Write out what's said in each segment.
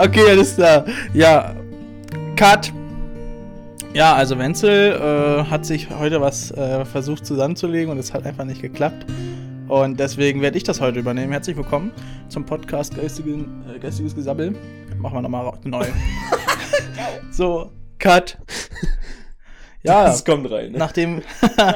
Ja, okay, alles klar. Ja, Cut. Ja, also Wenzel äh, hat sich heute was äh, versucht zusammenzulegen und es hat einfach nicht geklappt. Und deswegen werde ich das heute übernehmen. Herzlich willkommen zum Podcast Geistigen, äh, Geistiges Gesabbel. Machen wir nochmal neu. so, Cut. Ja, Das kommt rein. Ne? nachdem,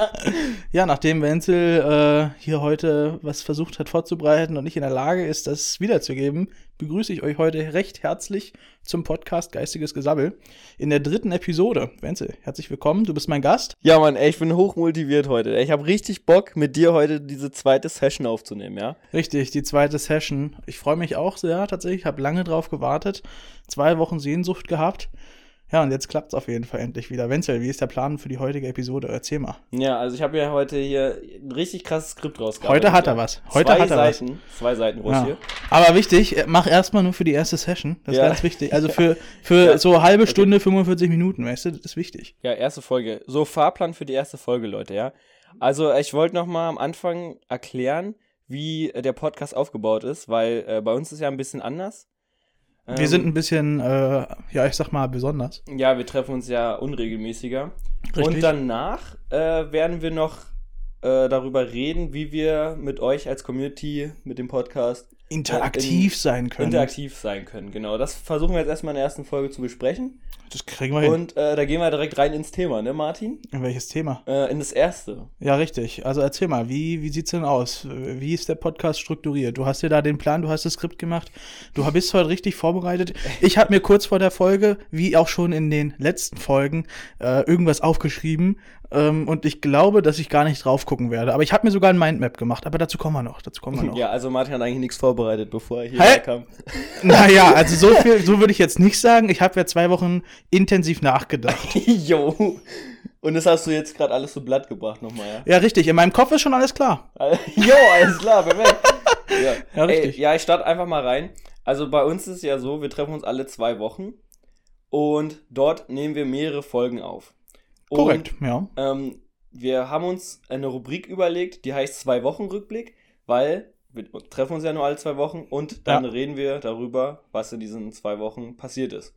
ja, nachdem Wenzel äh, hier heute was versucht hat vorzubereiten und nicht in der Lage ist, das wiederzugeben, begrüße ich euch heute recht herzlich zum Podcast Geistiges Gesabbel in der dritten Episode. Wenzel, herzlich willkommen, du bist mein Gast. Ja, Mann, ey, ich bin hochmotiviert heute. Ich habe richtig Bock, mit dir heute diese zweite Session aufzunehmen, ja? Richtig, die zweite Session. Ich freue mich auch sehr tatsächlich, habe lange drauf gewartet, zwei Wochen Sehnsucht gehabt. Ja, und jetzt klappt es auf jeden Fall endlich wieder. Wenzel, wie ist der Plan für die heutige Episode? Erzähl mal. Ja, also ich habe ja heute hier ein richtig krasses Skript rausgearbeitet. Heute hat er was. Heute zwei hat er was. Seiten, Zwei Seiten groß Ja. hier. Aber wichtig, äh, mach erstmal nur für die erste Session. Das ist Ja. ganz wichtig. Also für, für Ja. so halbe Stunde, 45 Minuten, weißt du, das ist wichtig. Ja, erste Folge. So, Fahrplan für die erste Folge, Leute, ja? Also, ich wollte noch mal am Anfang erklären, wie äh, der Podcast aufgebaut ist, weil äh, bei uns ist ja ein bisschen anders. Wir Ähm, sind ein bisschen, äh, ja, ich sag mal, besonders. Ja, wir treffen uns ja unregelmäßiger. Richtig. Und danach äh, werden wir noch äh, darüber reden, wie wir mit euch als Community, mit dem Podcast interaktiv in- sein können. interaktiv sein können. Genau, das versuchen wir jetzt erstmal in der ersten Folge zu besprechen. das kriegen wir hin. Und äh, da gehen wir direkt rein ins Thema, ne, Martin? In welches Thema? Äh, in das erste. Ja, richtig. Also erzähl mal, wie, wie sieht's denn aus? Wie ist der Podcast strukturiert? Du hast dir da den Plan, du hast das Skript gemacht, du bist heute richtig vorbereitet. Ich habe mir kurz vor der Folge, wie auch schon in den letzten Folgen, äh, irgendwas aufgeschrieben ähm, und ich glaube, dass ich gar nicht drauf gucken werde. Aber ich habe mir sogar ein Mindmap gemacht, aber dazu kommen wir noch. Dazu kommen wir noch. Ja, also Martin hat eigentlich nichts vorbereitet, bevor er hierher kam. Naja, also so viel, so würde ich jetzt nicht sagen. Ich habe ja zwei Wochen intensiv nachgedacht. Jo. Und das hast du jetzt gerade alles so blatt gebracht nochmal, ja? Ja, richtig. In meinem Kopf ist schon alles klar. jo, alles klar, perfekt. Ja, Ja, richtig. Ey, ja, ich starte einfach mal rein. Also bei uns ist es ja so, wir treffen uns alle zwei Wochen und dort nehmen wir mehrere Folgen auf. Und, Korrekt, ja. Ähm, wir haben uns eine Rubrik überlegt, die heißt zwei Wochen Rückblick, weil wir treffen uns ja nur alle zwei Wochen und dann Ja. reden wir darüber, was in diesen zwei Wochen passiert ist.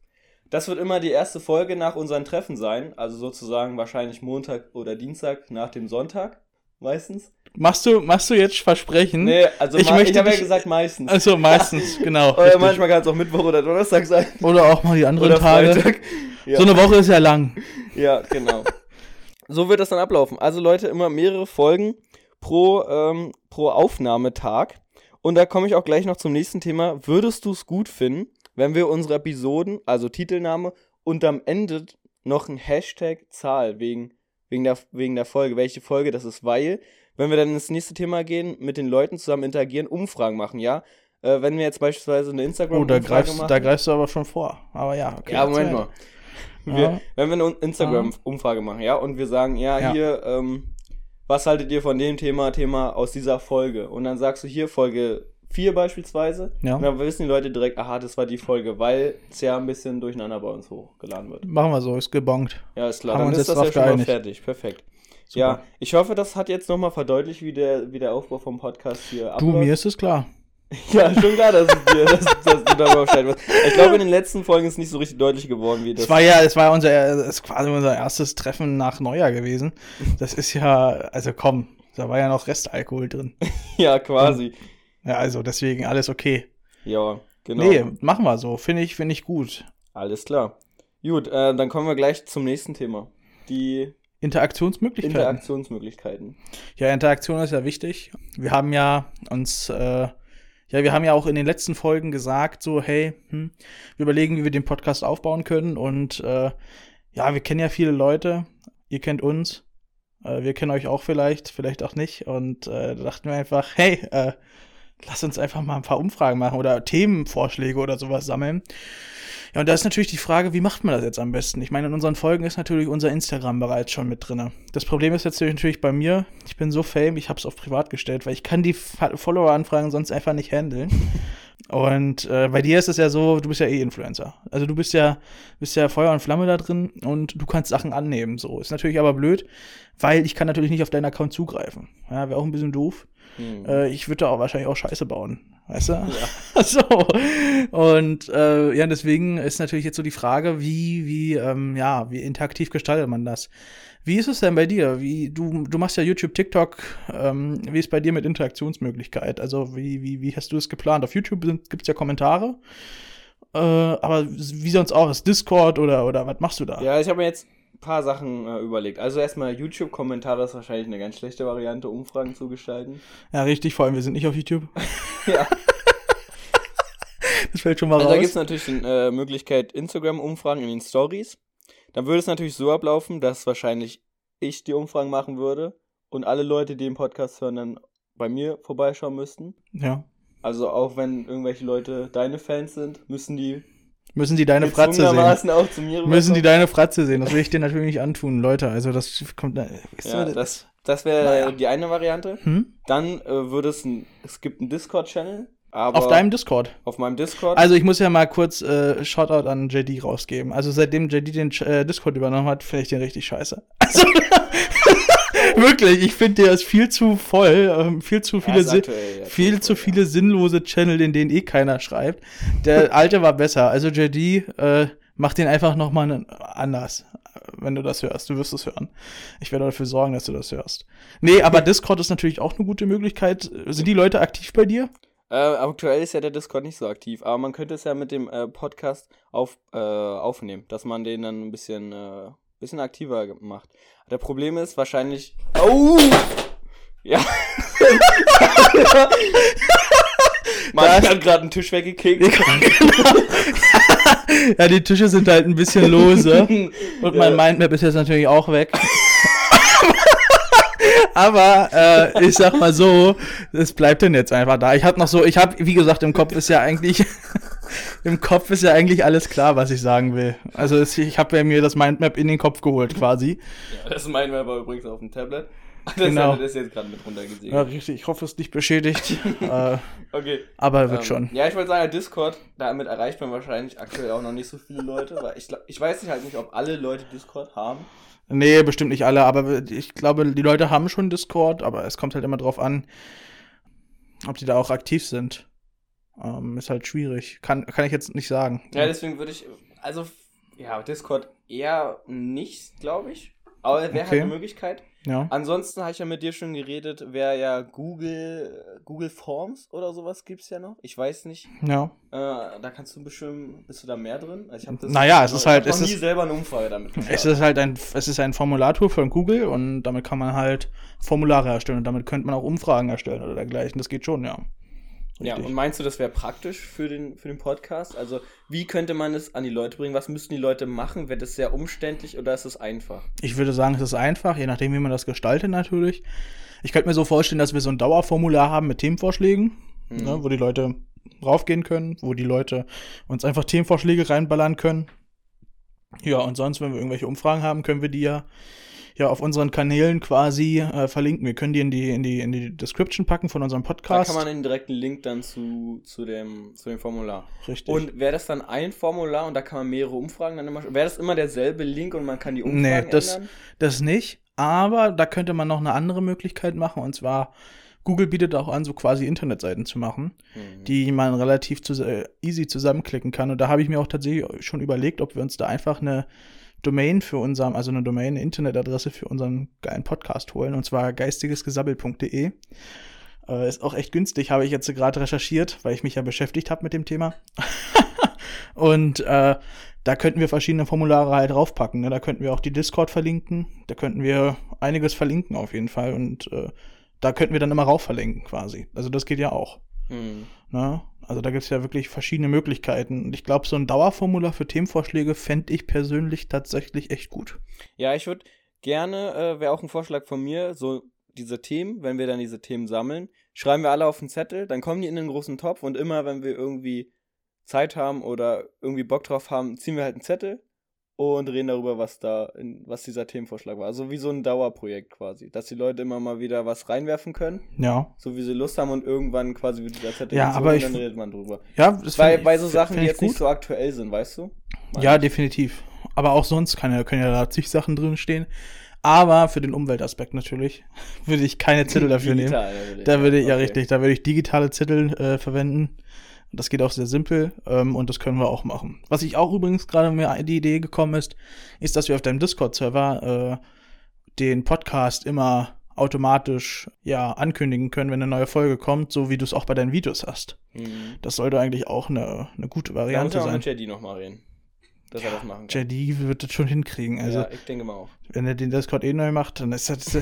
Das wird immer die erste Folge nach unseren Treffen sein, also sozusagen wahrscheinlich Montag oder Dienstag nach dem Sonntag, meistens. Machst du, machst du jetzt Versprechen? Nee, also Ich ich, habe ja gesagt meistens. Also meistens, genau. Oder richtig. manchmal kann es auch Mittwoch oder Donnerstag sein. Oder auch mal die anderen Oder Tage. Ja. So eine Woche ist ja lang. Ja, genau. so wird das dann ablaufen. Also Leute, immer mehrere Folgen pro, ähm, pro Aufnahmetag. Und da komme ich auch gleich noch zum nächsten Thema. Würdest du es gut finden, wenn wir unsere Episoden, also Titelname und am Ende noch ein Hashtag Zahl wegen, wegen, der, wegen der Folge, welche Folge das ist, weil, wenn wir dann ins nächste Thema gehen, mit den Leuten zusammen interagieren, Umfragen machen, ja? Äh, wenn wir jetzt beispielsweise eine Oh, da Instagram-Umfrage greifst, machen. da greifst du aber schon vor. Aber ja, okay. Ja, Moment mal. Ja. Wir, wenn wir eine Instagram-Umfrage machen, ja, und wir sagen, ja, Ja. hier, ähm, was haltet ihr von dem Thema, Thema aus dieser Folge? Und dann sagst du hier Folge 4 beispielsweise. Ja. Und dann wissen die Leute direkt, aha, das war die Folge, weil es ja ein bisschen durcheinander bei uns hochgeladen wird. Machen wir so, ist gebongt. Ja, ist klar. Haben dann uns ist jetzt das ja schon mal fertig. Perfekt. Super. Ja, ich hoffe, das hat jetzt nochmal verdeutlicht, wie der, wie der Aufbau vom Podcast hier Du, mir ist es klar. Ja, schon klar, dass, es dir, dass, dass du darüber Bescheid weißt. Ich glaube, in den letzten Folgen ist nicht so richtig deutlich geworden, wie das. Es war ja, es war unser, es ist quasi unser erstes Treffen nach Neujahr gewesen. Das ist ja, also komm, da war ja noch Restalkohol drin. ja, quasi. Ja, also deswegen alles okay. Ja, genau. Nee, machen wir so. Finde ich, finde ich gut. Alles klar. Gut, äh, dann kommen wir gleich zum nächsten Thema. Die Interaktionsmöglichkeiten. Interaktionsmöglichkeiten. Ja, Interaktion ist ja wichtig. Wir haben ja uns, äh, ja, wir haben ja auch in den letzten Folgen gesagt, so, hey, hm, wir überlegen, wie wir den Podcast aufbauen können. Und äh, ja, wir kennen ja viele Leute. Ihr kennt uns. Äh, wir kennen euch auch vielleicht, vielleicht auch nicht. Und äh, da dachten wir einfach, hey, äh, lass uns einfach mal ein paar Umfragen machen oder Themenvorschläge oder sowas sammeln. Ja, und da ist natürlich die Frage, wie macht man das jetzt am besten? Ich meine, in unseren Folgen ist natürlich unser Instagram bereits schon mit drinne. Das Problem ist jetzt natürlich bei mir, ich bin so fame, ich habe es auf privat gestellt, weil ich kann die Follower-Anfragen sonst einfach nicht handeln. Und äh, bei dir ist es ja so, du bist ja eh Influencer. Also du bist ja, bist ja Feuer und Flamme da drin und du kannst Sachen annehmen. So ist natürlich aber blöd, weil ich kann natürlich nicht auf deinen Account zugreifen. Ja, wäre auch ein bisschen doof. Hm. Äh, ich würde da auch wahrscheinlich auch Scheiße bauen. weißt du? Ja. so. Und äh, ja, deswegen ist natürlich jetzt so die Frage, wie, wie, ähm, ja, wie interaktiv gestaltet man das? Wie ist es denn bei dir? Wie, du, du machst ja YouTube, TikTok, ähm, wie ist bei dir mit Interaktionsmöglichkeit? Also, wie, wie, wie hast du es geplant? Auf YouTube gibt es ja Kommentare. Äh, aber wie sonst auch? Ist Discord oder, oder was machst du da? Ja, ich habe mir jetzt ein paar Sachen äh, überlegt. Also erstmal YouTube-Kommentare ist wahrscheinlich eine ganz schlechte Variante, Umfragen zu gestalten. Ja, richtig, vor allem wir sind nicht auf YouTube. ja. das fällt schon mal also raus. Da gibt es natürlich die äh, Möglichkeit Instagram-Umfragen in den Stories. Dann würde es natürlich so ablaufen, dass wahrscheinlich ich die Umfragen machen würde und alle Leute, die den Podcast hören, dann bei mir vorbeischauen müssten. Ja. Also auch wenn irgendwelche Leute deine Fans sind, müssen die Müssen die deine Fratze sehen. Auch zu mir müssen die deine Fratze sehen. Das will ich dir natürlich nicht antun, Leute. Also das kommt. Ja, das, das wäre naja. die eine Variante. Hm? Dann äh, würde es ein, es gibt einen Discord-Channel. Auf deinem Discord? Auf meinem Discord. Also ich muss ja mal kurz äh, Shoutout an JD rausgeben. Also seitdem JD den äh, Discord übernommen hat, finde ich den richtig scheiße. Also Wirklich, ich finde, der ist viel zu voll, ähm, viel zu viele, ja, aktuell, ja, viel zu viele sinnlose Channel, in denen eh keiner schreibt. Der alte war besser. Also JD, äh, mach den einfach noch mal anders, wenn du das hörst. Du wirst es hören. Ich werde dafür sorgen, dass du das hörst. Nee, aber Discord ist natürlich auch eine gute Möglichkeit. Sind die Leute aktiv bei dir? Äh, aktuell ist ja der Discord nicht so aktiv, aber man könnte es ja mit dem äh, Podcast auf, äh, aufnehmen, dass man den dann ein bisschen, äh, bisschen aktiver macht. Der Problem ist wahrscheinlich. Oh! Ja. Man hat gerade einen Tisch weggekickt. ja, die Tische sind halt ein bisschen lose. Und mein Mindmap ist jetzt natürlich auch weg. Aber äh, ich sag mal so, es bleibt denn jetzt einfach da. Ich hab noch so, ich hab, wie gesagt, im Kopf ist ja eigentlich, im Kopf ist ja eigentlich alles klar, was ich sagen will. Also es, ich habe ja mir das Mindmap in den Kopf geholt quasi. Ja, das Mindmap war übrigens auf dem Tablet. Das genau. ist jetzt gerade mit runtergesegelt. Ja, richtig. Ich hoffe, es ist nicht beschädigt. äh, okay. Aber wird ähm, schon. Ja, ich wollte sagen, Discord, damit erreicht man wahrscheinlich aktuell auch noch nicht so viele Leute, weil ich, ich weiß nicht halt nicht, ob alle Leute Discord haben. Nee, bestimmt nicht alle, aber ich glaube, die Leute haben schon Discord, aber es kommt halt immer drauf an, ob die da auch aktiv sind. Ähm, ist halt schwierig. Kann, kann ich jetzt nicht sagen. Ja, deswegen würde ich, also, ja, Discord eher nicht, glaube ich. Aber wäre halt okay. halt eine Möglichkeit. Ja. Ansonsten habe ich ja mit dir schon geredet, wäre ja Google, Google Forms oder sowas gibt es ja noch. Ich weiß nicht. Ja. Äh, da kannst du bestimmt, bist du da mehr drin? Also ich das naja, es ist halt. Ich habe nie selber eine Umfrage damit gestartet. Es ist halt ein, es ist ein Formulartool von Google und damit kann man halt Formulare erstellen und damit könnte man auch Umfragen erstellen oder dergleichen. Das geht schon, ja. Richtig. Ja, und meinst du, das wäre praktisch für den, für den Podcast? Also, wie könnte man es an die Leute bringen? Was müssten die Leute machen? Wird es sehr umständlich oder ist es einfach? Ich würde sagen, es ist einfach, je nachdem, wie man das gestaltet natürlich. Ich könnte mir so vorstellen, dass wir so ein Dauerformular haben mit Themenvorschlägen, mhm. ne, wo die Leute raufgehen können, wo die Leute uns einfach Themenvorschläge reinballern können. Ja, und sonst, wenn wir irgendwelche Umfragen haben, können wir die ja ja auf unseren Kanälen quasi äh, verlinken. Wir können die in die in die in die Description packen von unserem Podcast. Da kann man den direkten Link dann zu, zu dem zu dem Formular. Richtig. Und wäre das dann ein Formular und da kann man mehrere Umfragen dann immer wäre das immer derselbe Link und man kann die Umfragen nee, das, ändern? das nicht, aber da könnte man noch eine andere Möglichkeit machen und zwar Google bietet auch an, so quasi Internetseiten zu machen, mhm. die man relativ zu, äh, easy zusammenklicken kann. Und da habe ich mir auch tatsächlich schon überlegt, ob wir uns da einfach eine Domain für unseren, also eine Domain, eine Internetadresse für unseren geilen Podcast holen, und zwar geistigesgesabbel.de. Äh, ist auch echt günstig, habe ich jetzt gerade recherchiert, weil ich mich ja beschäftigt habe mit dem Thema. und äh, da könnten wir verschiedene Formulare halt draufpacken. Ne? Da könnten wir auch die Discord verlinken. Da könnten wir einiges verlinken auf jeden Fall. Und äh, da könnten wir dann immer rauf verlinken quasi. Also das geht ja auch. Mhm. Ne? Also da gibt es ja wirklich verschiedene Möglichkeiten. Und ich glaube, so ein Dauerformular für Themenvorschläge fände ich persönlich tatsächlich echt gut. Ja, ich würde gerne, äh, wäre auch ein Vorschlag von mir, so diese Themen, wenn wir dann diese Themen sammeln, schreiben wir alle auf den Zettel, dann kommen die in den großen Topf und immer, wenn wir irgendwie Zeit haben oder irgendwie Bock drauf haben, ziehen wir halt einen Zettel und reden darüber, was da, in, was dieser Themenvorschlag war. Also wie so ein Dauerprojekt quasi, dass die Leute immer mal wieder was reinwerfen können. Ja. So wie sie Lust haben und irgendwann quasi wird dieser Zettel ja, aber und dann redet man drüber. Ja, das bei, bei so Sachen, die jetzt gut. nicht so aktuell sind, weißt du? Meine ja, definitiv. Aber auch sonst kann ja, können ja da zig Sachen drin stehen. Aber für den Umweltaspekt natürlich würde ich keine Zettel dafür nehmen. Digital, natürlich. Da würde ich, ja Okay. richtig, da würde ich digitale Zettel äh, verwenden. Das geht auch sehr simpel ähm, und das können wir auch machen. Was ich auch übrigens gerade mir die Idee gekommen ist, ist, dass wir auf deinem Discord-Server äh, den Podcast immer automatisch ja ankündigen können, wenn eine neue Folge kommt, so wie du es auch bei deinen Videos hast. Mhm. Das sollte eigentlich auch eine, eine gute Da muss Variante ich auch sein. mit JD nochmal reden. Dass er das machen kann. JD wird das schon hinkriegen. Also, ja, ich denke mal auch. wenn er den Discord eh neu macht, dann ist das.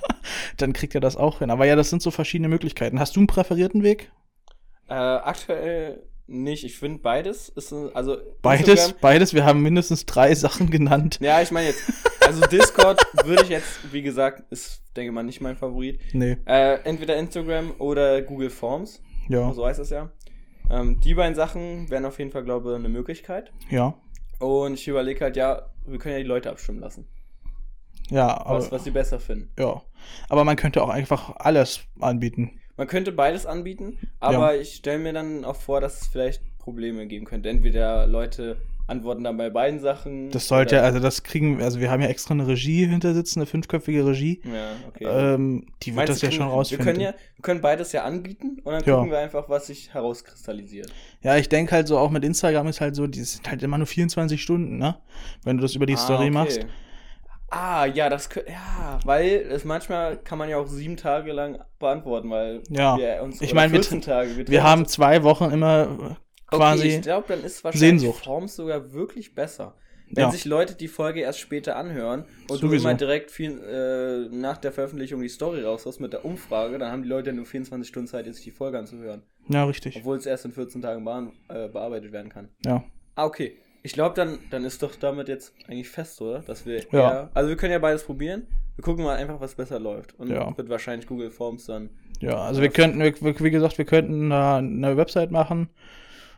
dann kriegt er das auch hin. Aber ja, das sind so verschiedene Möglichkeiten. Hast du einen präferierten Weg? Äh, aktuell nicht. Ich finde beides ist also Beides, Instagram- beides. Wir haben mindestens drei Sachen genannt. Ja, ich meine jetzt, also Discord würde ich jetzt, wie gesagt, ist, denke mal, nicht mein Favorit. Nee, Äh, entweder Instagram oder Google Forms, ja, so heißt es ja. Ähm, die beiden Sachen wären auf jeden Fall, glaube ich, eine Möglichkeit. ja, Und ich überlege halt, ja, wir können ja die Leute abstimmen lassen, ja, was, aber, was sie besser finden. ja. Aber man könnte auch einfach alles anbieten. Man könnte beides anbieten, aber ich stelle mir dann auch vor, dass es vielleicht Probleme geben könnte. Entweder Leute antworten dann bei beiden Sachen. Das sollte ja, also das kriegen, also wir haben ja extra eine Regie hinter sitzen, eine fünfköpfige Regie. Ja, okay. Ähm, die wird Meinst das ja können- schon rausfinden. Wir können, ja, wir können beides ja anbieten und dann Ja. gucken wir einfach, was sich herauskristallisiert. Ja, ich denke halt so, auch mit Instagram ist halt so, die sind halt immer nur 24 Stunden, ne? Wenn du das über die Story okay. machst. Ah, ja, das ja, weil es manchmal kann man ja auch sieben Tage lang beantworten, weil Ja. wir uns Ich meine, wir 14 Tage Wir treffen haben zwei Wochen immer quasi. Okay, ich glaube, dann ist wahrscheinlich Sehnsucht. Forms sogar wirklich besser. Wenn Ja. sich Leute die Folge erst später anhören und Sowieso. du immer direkt viel, äh, nach der Veröffentlichung die Story raushaust mit der Umfrage, dann haben die Leute nur 24 Stunden Zeit, jetzt sich die Folge anzuhören. ja, richtig. Obwohl es erst in 14 Tagen äh, bearbeitet werden kann. Ja. Ah, okay. Ich glaube, dann, dann ist doch damit jetzt eigentlich fest, oder? Dass wir Ja. eher, also wir können ja beides probieren. Wir gucken mal einfach, was besser läuft. Und Ja. wird wahrscheinlich Google Forms dann. Ja, also wir könnten, wie gesagt, wir könnten da eine Website machen.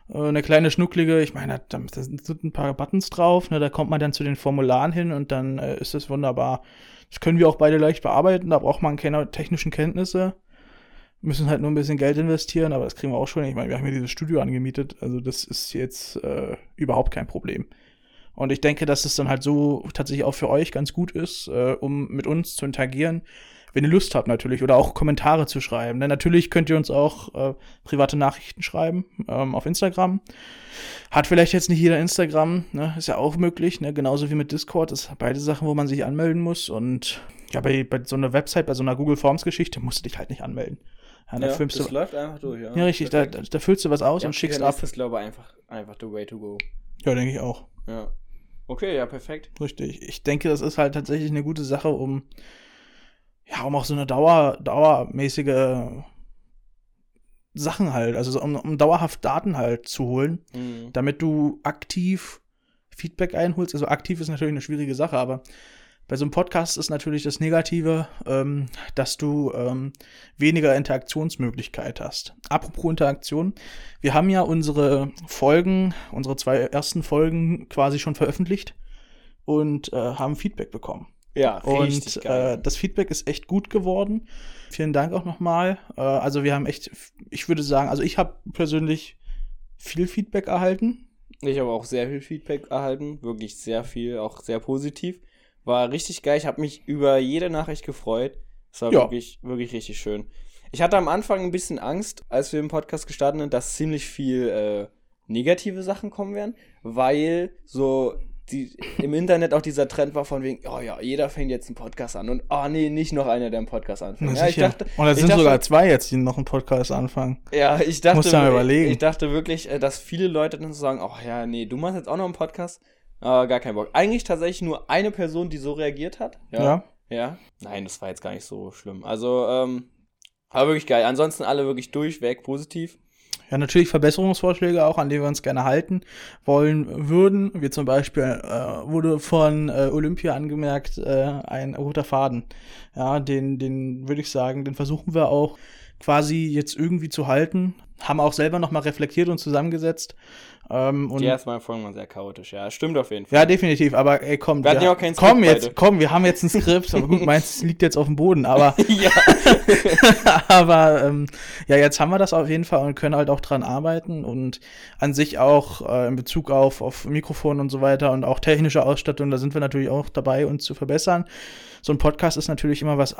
äh, Eine kleine schnucklige, ich meine, da, da sind ein paar Buttons drauf, ne, da kommt man dann zu den Formularen hin und dann äh, ist das wunderbar. Das können wir auch beide leicht bearbeiten, da braucht man keine technischen Kenntnisse. Müssen halt nur ein bisschen Geld investieren, aber das kriegen wir auch schon. Ich meine, wir haben hier dieses Studio angemietet, also das ist jetzt äh, überhaupt kein Problem. Und ich denke, dass es dann halt so tatsächlich auch für euch ganz gut ist, äh, um mit uns zu interagieren, wenn ihr Lust habt natürlich, oder auch Kommentare zu schreiben. Denn natürlich könnt ihr uns auch äh, private Nachrichten schreiben ähm, auf Instagram. Hat vielleicht jetzt nicht jeder Instagram, ne? ist ja auch möglich, ne? genauso wie mit Discord. Das sind beide Sachen, wo man sich anmelden muss. Und ja, bei, bei so einer Website, bei so einer Google Forms Geschichte, musst du dich halt nicht anmelden. Ja, da Ja, filmst das du, läuft einfach durch, ja. ja richtig, da, da, füllst du was aus Ja, und schickst ab. ist das, glaube ich, einfach, einfach the way to go. Ja, denke ich auch. Ja. Okay, ja, perfekt. Richtig. Ich denke, das ist halt tatsächlich eine gute Sache, um ja, um auch so eine Dauer, dauermäßige Sachen halt, also so um, um dauerhaft Daten halt zu holen, Mhm. damit du aktiv Feedback einholst. Also aktiv ist natürlich eine schwierige Sache, aber bei so einem Podcast ist natürlich das Negative, ähm, dass du ähm, weniger Interaktionsmöglichkeit hast. Apropos Interaktion, wir haben ja unsere Folgen, unsere zwei ersten Folgen quasi schon veröffentlicht und äh, haben Feedback bekommen. Ja, Und richtig äh, geil. das Feedback ist echt gut geworden. Vielen Dank auch nochmal. Äh, also wir haben echt, ich würde sagen, also ich habe persönlich viel Feedback erhalten. Ich habe auch sehr viel Feedback erhalten, wirklich sehr viel, auch sehr positiv. War richtig geil. Ich habe mich über jede Nachricht gefreut. Es war Ja. wirklich, wirklich richtig schön. Ich hatte am Anfang ein bisschen Angst, als wir im Podcast gestartet sind, dass ziemlich viel äh, negative Sachen kommen werden, weil so die, im Internet auch dieser Trend war von wegen, oh ja, jeder fängt jetzt einen Podcast an und oh nee, nicht noch einer, der einen Podcast anfängt. Ja, ich dachte, Und es ich sind dachte- sogar zwei jetzt, die noch einen Podcast anfangen. ja, ich dachte, du mal überlegen. ich dachte wirklich, äh, dass viele Leute dann so sagen, ach ja, nee, du machst jetzt auch noch einen Podcast. Äh, gar keinen Bock. Eigentlich tatsächlich nur eine Person, die so reagiert hat. Ja. Ja. Nein, das war jetzt gar nicht so schlimm. Also, ähm, war wirklich geil. Ansonsten alle wirklich durchweg positiv. Ja, natürlich Verbesserungsvorschläge auch, an die wir uns gerne halten wollen würden. Wie zum Beispiel äh, wurde von äh, Olympia angemerkt, äh, ein roter Faden. Ja, den, den würde ich sagen, den versuchen wir auch quasi jetzt irgendwie zu halten. Haben auch selber nochmal reflektiert und zusammengesetzt. Ähm, und Die ersten beiden Folgen waren sehr chaotisch, ja. Stimmt auf jeden Fall. ja, definitiv, aber ey, komm, Wir hatten ja auch kein komm Skript jetzt, beide. komm, wir haben jetzt ein Skript, aber gut, meins liegt jetzt auf dem Boden, aber ja. aber ähm, ja, jetzt haben wir das auf jeden Fall und können halt auch dran arbeiten und an sich auch äh, in Bezug auf, auf Mikrofon und so weiter und auch technische Ausstattung, da sind wir natürlich auch dabei, uns zu verbessern. So ein Podcast ist natürlich immer was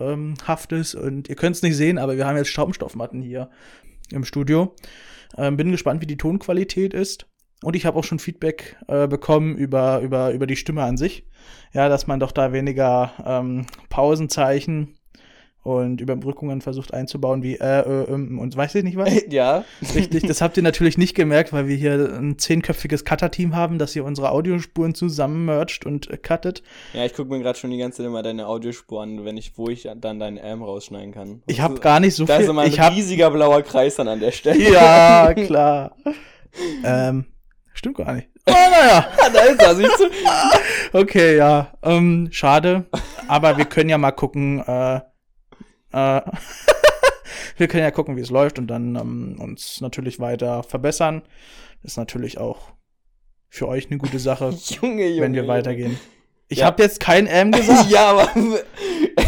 Audiohaftes und ihr könnt es nicht sehen, aber wir haben jetzt Schaumstoffmatten hier im Studio. Ähm, bin gespannt, wie die Tonqualität ist. Und ich habe auch schon Feedback äh, bekommen über, über, über die Stimme an sich. Ja, dass man doch da weniger ähm, Pausenzeichen und Überbrückungen versucht einzubauen, wie äh, äh, ähm, und weiß ich nicht was. ja. Richtig, das habt ihr natürlich nicht gemerkt, weil wir hier ein zehnköpfiges Cutter-Team haben, das hier unsere Audiospuren zusammen mercht und äh, cuttet. Ja, ich gucke mir gerade schon die ganze Zeit immer deine Audiospur an, wenn ich, wo ich dann deinen M rausschneiden kann. Ich habe gar nicht so Da ist viel. immer ein ich hab, riesiger blauer Kreis dann an der Stelle. ja, klar. ähm, stimmt gar nicht. Oh, naja. da ist er, siehst du? Okay, ja. Ähm, schade. Aber wir können ja mal gucken, äh, äh, wir können ja gucken, wie es läuft und dann ähm, uns natürlich weiter verbessern. Ist natürlich auch für euch eine gute Sache, Junge, Junge. wenn wir weitergehen. Ich Ja. habe jetzt kein M gesagt. ja, aber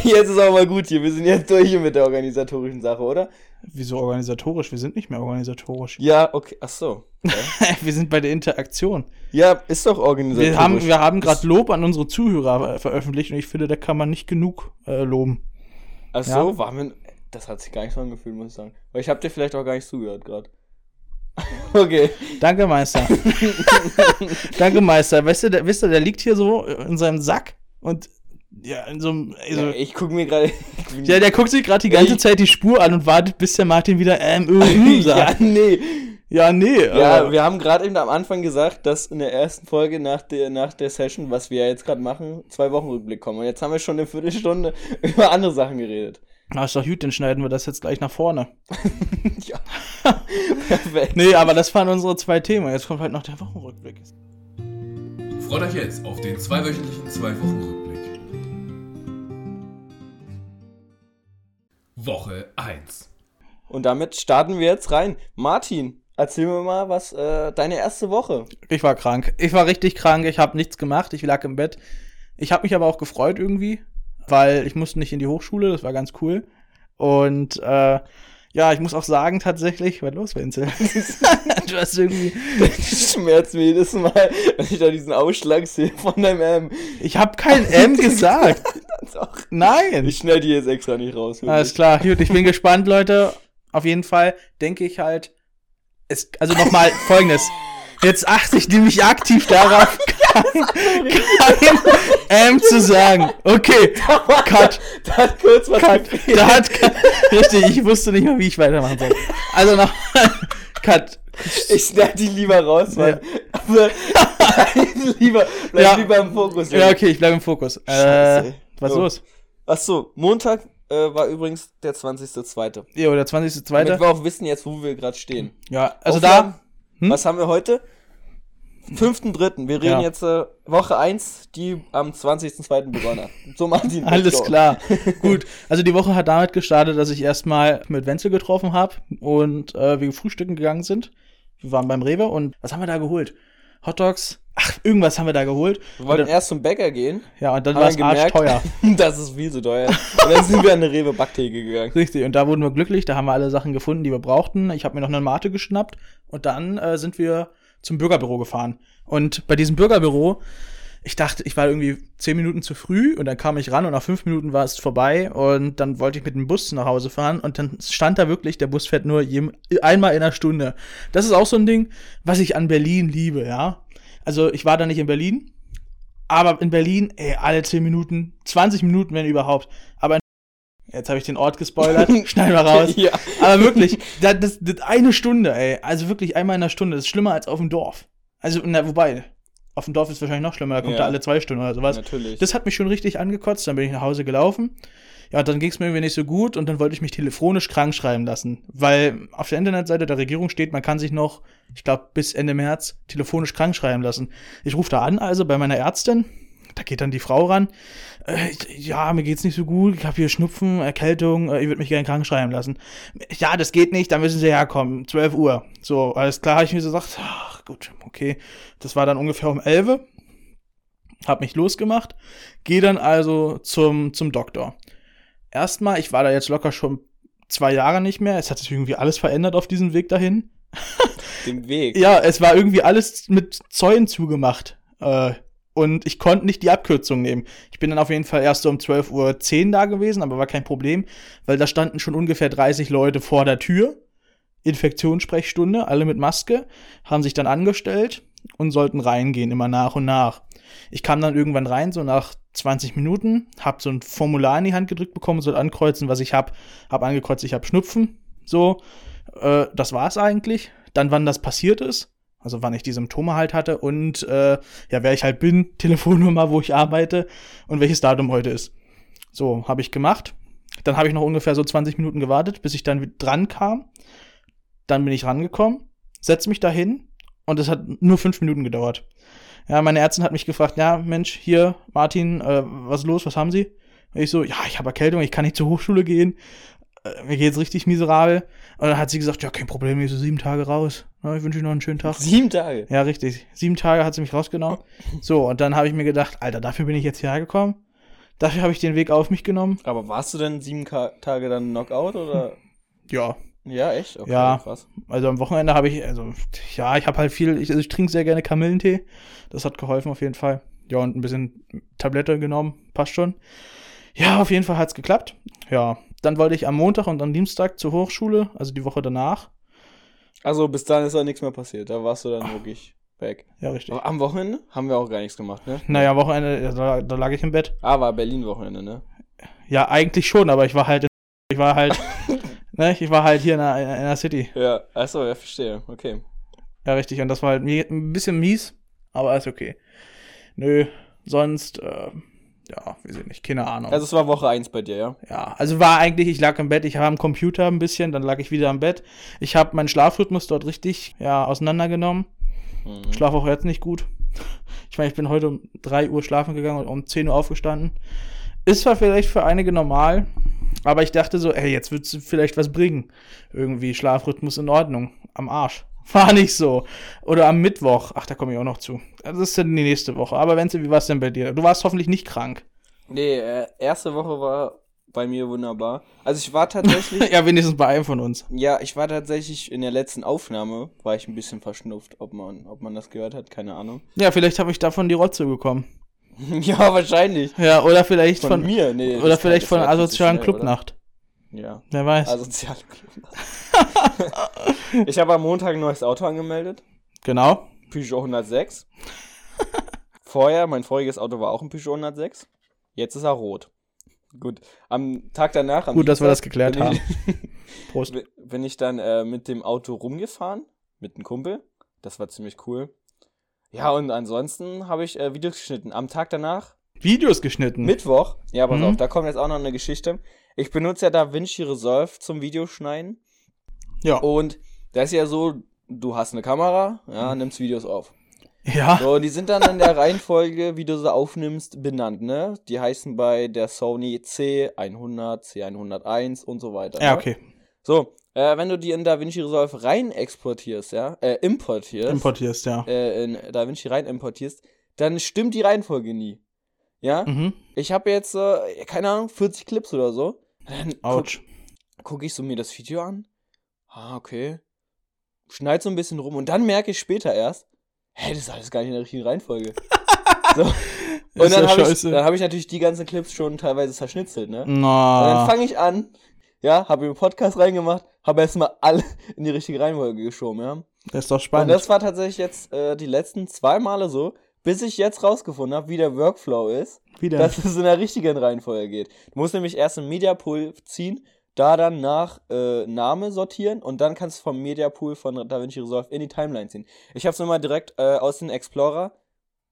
jetzt ist auch mal gut hier. Wir sind jetzt durch hier mit der organisatorischen Sache, oder? Wieso organisatorisch? Wir sind nicht mehr organisatorisch. Ja, okay. Ach so. wir sind bei der Interaktion. Ja, ist doch organisatorisch. Wir haben, wir haben gerade Lob an unsere Zuhörer äh, veröffentlicht und ich finde, da kann man nicht genug äh, loben. Ach so, Ja. waren wir. Das hat sich gar nicht so angefühlt, muss ich sagen. Weil ich habe dir vielleicht auch gar nicht zugehört gerade. okay. Danke, Meister. Danke, Meister. Weißt du, der, wisst ihr, der liegt hier so in seinem Sack und ja, in so einem. Also, Ja, ich gucke mir gerade. ja, der guckt sich gerade die ganze Ich- Zeit die Spur an und wartet, bis der Martin wieder ähm, äh, äh, ja, sagt. nee. Ja, nee. Ja, äh, wir haben gerade eben am Anfang gesagt, dass in der ersten Folge nach der, nach der Session, was wir ja jetzt gerade machen, zwei Wochen Rückblick kommen. Und jetzt haben wir schon eine Viertelstunde über andere Sachen geredet. Na, ist doch gut, dann schneiden wir das jetzt gleich nach vorne. ja. Perfekt. Nee, aber das waren unsere zwei Themen. Jetzt kommt halt noch der Wochenrückblick. Freut euch jetzt auf den zweiwöchentlichen Zwei-Wochen-Rückblick. Woche 1. Und damit starten wir jetzt rein. Martin, erzähl mir mal, was äh, deine erste Woche. Ich war krank. Ich war richtig krank. Ich habe nichts gemacht. Ich lag im Bett. Ich habe mich aber auch gefreut irgendwie, weil ich musste nicht in die Hochschule. Das war ganz cool. Und äh, ja, ich muss auch sagen, tatsächlich, was los, Wenzel? du hast irgendwie. Das schmerzt mir jedes Mal, wenn ich da diesen Ausschlag sehe von deinem M. Ich habe kein M gesagt. Nein. Ich schneide die jetzt extra nicht raus. wirklich. Alles klar. Gut, ich bin gespannt, Leute. Auf jeden Fall denke ich halt. Es, also nochmal folgendes. Jetzt achte ich nämlich aktiv darauf, kein, kein M zu sagen. Okay, Cut. Da hat kurz was Cut. Da hat richtig, ich wusste nicht mehr, wie ich weitermachen soll. Also noch Cut. Ich schneide die lieber raus, weil. Aber, lieber, bleib Ja. lieber im Fokus. Ja, okay, ich bleibe im Fokus. Scheiße. Äh, was So. los? Achso, Montag äh, war übrigens der 20.02. Ja, der 20.2. Damit wir auch wissen jetzt, wo wir gerade stehen. Ja, also Auflagen. da. Hm? Was haben wir heute? 5.3. Wir reden Ja. jetzt äh, Woche 1, die am 20.02. begonnen hat. So Martin. let's Alles go. klar. Gut. Also die Woche hat damit gestartet, dass ich erstmal mit Wenzel getroffen habe und äh, wir frühstücken gegangen sind. Wir waren beim Rewe und was haben wir da geholt? Hotdogs. Ach, irgendwas haben wir da geholt. Wir wollten dann- erst zum Bäcker gehen. Ja, und dann war es arschteuer. das ist viel zu teuer. Und dann sind wir an eine Rewe Backtheke gegangen. Richtig, und da wurden wir glücklich, da haben wir alle Sachen gefunden, die wir brauchten. Ich habe mir noch eine Mate geschnappt und dann äh, sind wir zum Bürgerbüro gefahren. Und bei diesem Bürgerbüro, ich dachte, ich war irgendwie zehn Minuten zu früh und dann kam ich ran und nach fünf Minuten war es vorbei und dann wollte ich mit dem Bus nach Hause fahren und dann stand da wirklich, der Bus fährt nur einmal in einer Stunde. Das ist auch so ein Ding, was ich an Berlin liebe, ja. Also ich war da nicht in Berlin, aber in Berlin, ey, alle zehn Minuten, 20 Minuten, wenn überhaupt. Aber in Jetzt habe ich den Ort gespoilert. Schneiden wir raus. Ja. Aber wirklich, das, das, das eine Stunde, ey. Also wirklich einmal in einer Stunde. Das ist schlimmer als auf dem Dorf. Also, na, wobei, auf dem Dorf ist wahrscheinlich noch schlimmer. Da kommt Ja. er alle zwei Stunden oder sowas. Natürlich. Das hat mich schon richtig angekotzt. Dann bin ich nach Hause gelaufen. Ja, dann ging es mir irgendwie nicht so gut und dann wollte ich mich telefonisch krank schreiben lassen. Weil auf der Internetseite der Regierung steht, man kann sich noch, ich glaube, bis Ende März telefonisch krank schreiben lassen. Ich rufe da an, also bei meiner Ärztin. Da geht dann die Frau ran. Äh, ja, mir geht's nicht so gut. Ich habe hier Schnupfen, Erkältung. Äh, ich würde mich gerne krank schreiben lassen. Ja, das geht nicht. Da müssen Sie herkommen. 12 Uhr. So, alles klar. Habe ich mir so gesagt, ach, gut, okay. Das war dann ungefähr um 11. Hab mich losgemacht. Gehe dann also zum, zum Doktor. Erstmal, ich war da jetzt locker schon zwei Jahre nicht mehr. Es hat sich irgendwie alles verändert auf diesem Weg dahin. Den Weg. Ja, es war irgendwie alles mit Zäunen zugemacht. Äh, und ich konnte nicht die Abkürzung nehmen. Ich bin dann auf jeden Fall erst so um 12.10 Uhr da gewesen, aber war kein Problem, weil da standen schon ungefähr 30 Leute vor der Tür. Infektionssprechstunde, alle mit Maske, haben sich dann angestellt und sollten reingehen, immer nach und nach. Ich kam dann irgendwann rein, so nach 20 Minuten, hab so ein Formular in die Hand gedrückt bekommen, soll ankreuzen, was ich hab. Hab angekreuzt, ich hab Schnupfen. So, äh, das war's eigentlich. Dann, wann das passiert ist, also wann ich die Symptome halt hatte und äh, ja, wer ich halt bin, Telefonnummer, wo ich arbeite und welches Datum heute ist. So, habe ich gemacht. Dann habe ich noch ungefähr so 20 Minuten gewartet, bis ich dann dran kam. Dann bin ich rangekommen, setze mich dahin und es hat nur fünf Minuten gedauert. Ja, meine Ärztin hat mich gefragt, ja, Mensch, hier, Martin, äh, was ist los, was haben Sie? Und ich so, ja, ich habe Erkältung, ich kann nicht zur Hochschule gehen, äh, mir geht's richtig miserabel. Und dann hat sie gesagt, ja, kein Problem, ich so sieben Tage raus. Ja, ich wünsche Ihnen noch einen schönen Tag. Sieben Tage. Ja, richtig. Sieben Tage hat sie mich rausgenommen. So, und dann habe ich mir gedacht, Alter, dafür bin ich jetzt hierher gekommen. Dafür habe ich den Weg auf mich genommen. Aber warst du denn sieben Ka Tage dann Knockout oder? Ja, Ja, echt? Okay, Ja. krass. also am Wochenende habe ich, also, ja, ich habe halt viel, ich, also ich trinke sehr gerne Kamillentee. Das hat geholfen auf jeden Fall. Ja, und ein bisschen Tablette genommen, passt schon. Ja, auf jeden Fall hat's geklappt. Ja, dann wollte ich am Montag und am Dienstag zur Hochschule, also die Woche danach. Also bis dahin ist da nichts mehr passiert. Da warst du dann wirklich weg. Ja, richtig. Aber am Wochenende haben wir auch gar nichts gemacht, ne? Naja, Wochenende, da, da lag ich im Bett. Ah, war Berlin-Wochenende, ne? Ja, eigentlich schon, aber ich war halt, ich war halt, ne, ich war halt hier in der, in der City. Ja, achso, ja, verstehe. Okay. Ja, richtig. Und das war halt ein bisschen mies, aber ist okay. Nö, sonst, äh, ja, weiß ich nicht, keine Ahnung. Also es war Woche 1 bei dir, ja? ja, also war eigentlich, ich lag im Bett, ich habe am Computer ein bisschen, dann lag ich wieder am Bett. Ich habe meinen Schlafrhythmus dort richtig, ja, auseinandergenommen. Mhm. Schlaf auch jetzt nicht gut. Ich meine, ich bin heute um 3 Uhr schlafen gegangen und um 10 Uhr aufgestanden. Ist zwar vielleicht für einige normal, aber ich dachte so, ey, jetzt wird's vielleicht was bringen. Irgendwie Schlafrhythmus in Ordnung. Am Arsch. War nicht so. Oder am Mittwoch. Ach, da komme ich auch noch zu. Das ist dann die nächste Woche. Aber Wenzel, wie war's denn bei dir? Du warst hoffentlich nicht krank. Nee, äh, erste Woche war bei mir wunderbar. Also ich war tatsächlich, ja, wenigstens bei einem von uns. ja, ich war tatsächlich in der letzten Aufnahme, war ich ein bisschen verschnupft, ob man, ob man das gehört hat, keine Ahnung. Ja, vielleicht habe ich davon die Rotze bekommen. ja, wahrscheinlich. Ja, oder vielleicht Von, von, mir, nee. oder vielleicht von asozialen oder? Clubnacht. Ja. Wer weiß. Asoziale Clubnacht. ich habe am Montag ein neues Auto angemeldet. genau. Peugeot 106. Vorher, mein voriges Auto war auch ein Peugeot 106. Jetzt ist er rot. Gut. Am Tag danach. Am Gut, dass wir das geklärt haben. Ich, Prost. bin- bin ich dann äh, mit dem Auto rumgefahren. Mit einem Kumpel. Das war ziemlich cool. Ja, und ansonsten habe ich äh, Videos geschnitten. Am Tag danach, Videos geschnitten. Mittwoch. Ja, pass Mhm. auf, da kommt jetzt auch noch eine Geschichte. Ich benutze ja DaVinci Resolve zum Videoschneiden. ja. Und das ist ja so, du hast eine Kamera, Mhm. ja, nimmst Videos auf. Ja. So, und die sind dann in der Reihenfolge, wie du sie aufnimmst, benannt, ne? Die heißen bei der Sony C100, C101 und so weiter. Ja, ne? okay. So, äh, wenn du die in DaVinci Resolve rein exportierst, ja, äh, importierst, Importierst, ja. äh, in DaVinci rein importierst, dann stimmt die Reihenfolge nie. Ja? Mhm. Ich habe jetzt, äh, keine Ahnung, 40 Clips oder so. Dann guck, Autsch. gucke ich so mir das Video an. Ah, okay. Schneid so ein bisschen rum und dann merke ich später erst, hä, das ist alles gar nicht in der richtigen Reihenfolge. so. Und Ist dann ja habe ich, scheiße. dann hab ich natürlich die ganzen Clips schon teilweise zerschnitzelt, ne? Und dann fange ich an, ja, habe im Podcast reingemacht, habe erstmal alle in die richtige Reihenfolge geschoben, ja. Das ist doch Und spannend. das war tatsächlich jetzt äh, die letzten zwei Male so, bis ich jetzt rausgefunden habe, wie der Workflow ist, Wieder. dass es in der richtigen Reihenfolge geht. Du musst nämlich erst einen Mediapool ziehen, da dann nach äh, Name sortieren und dann kannst du vom Mediapool von DaVinci Resolve in die Timeline ziehen. Ich habe es immer direkt äh, aus dem Explorer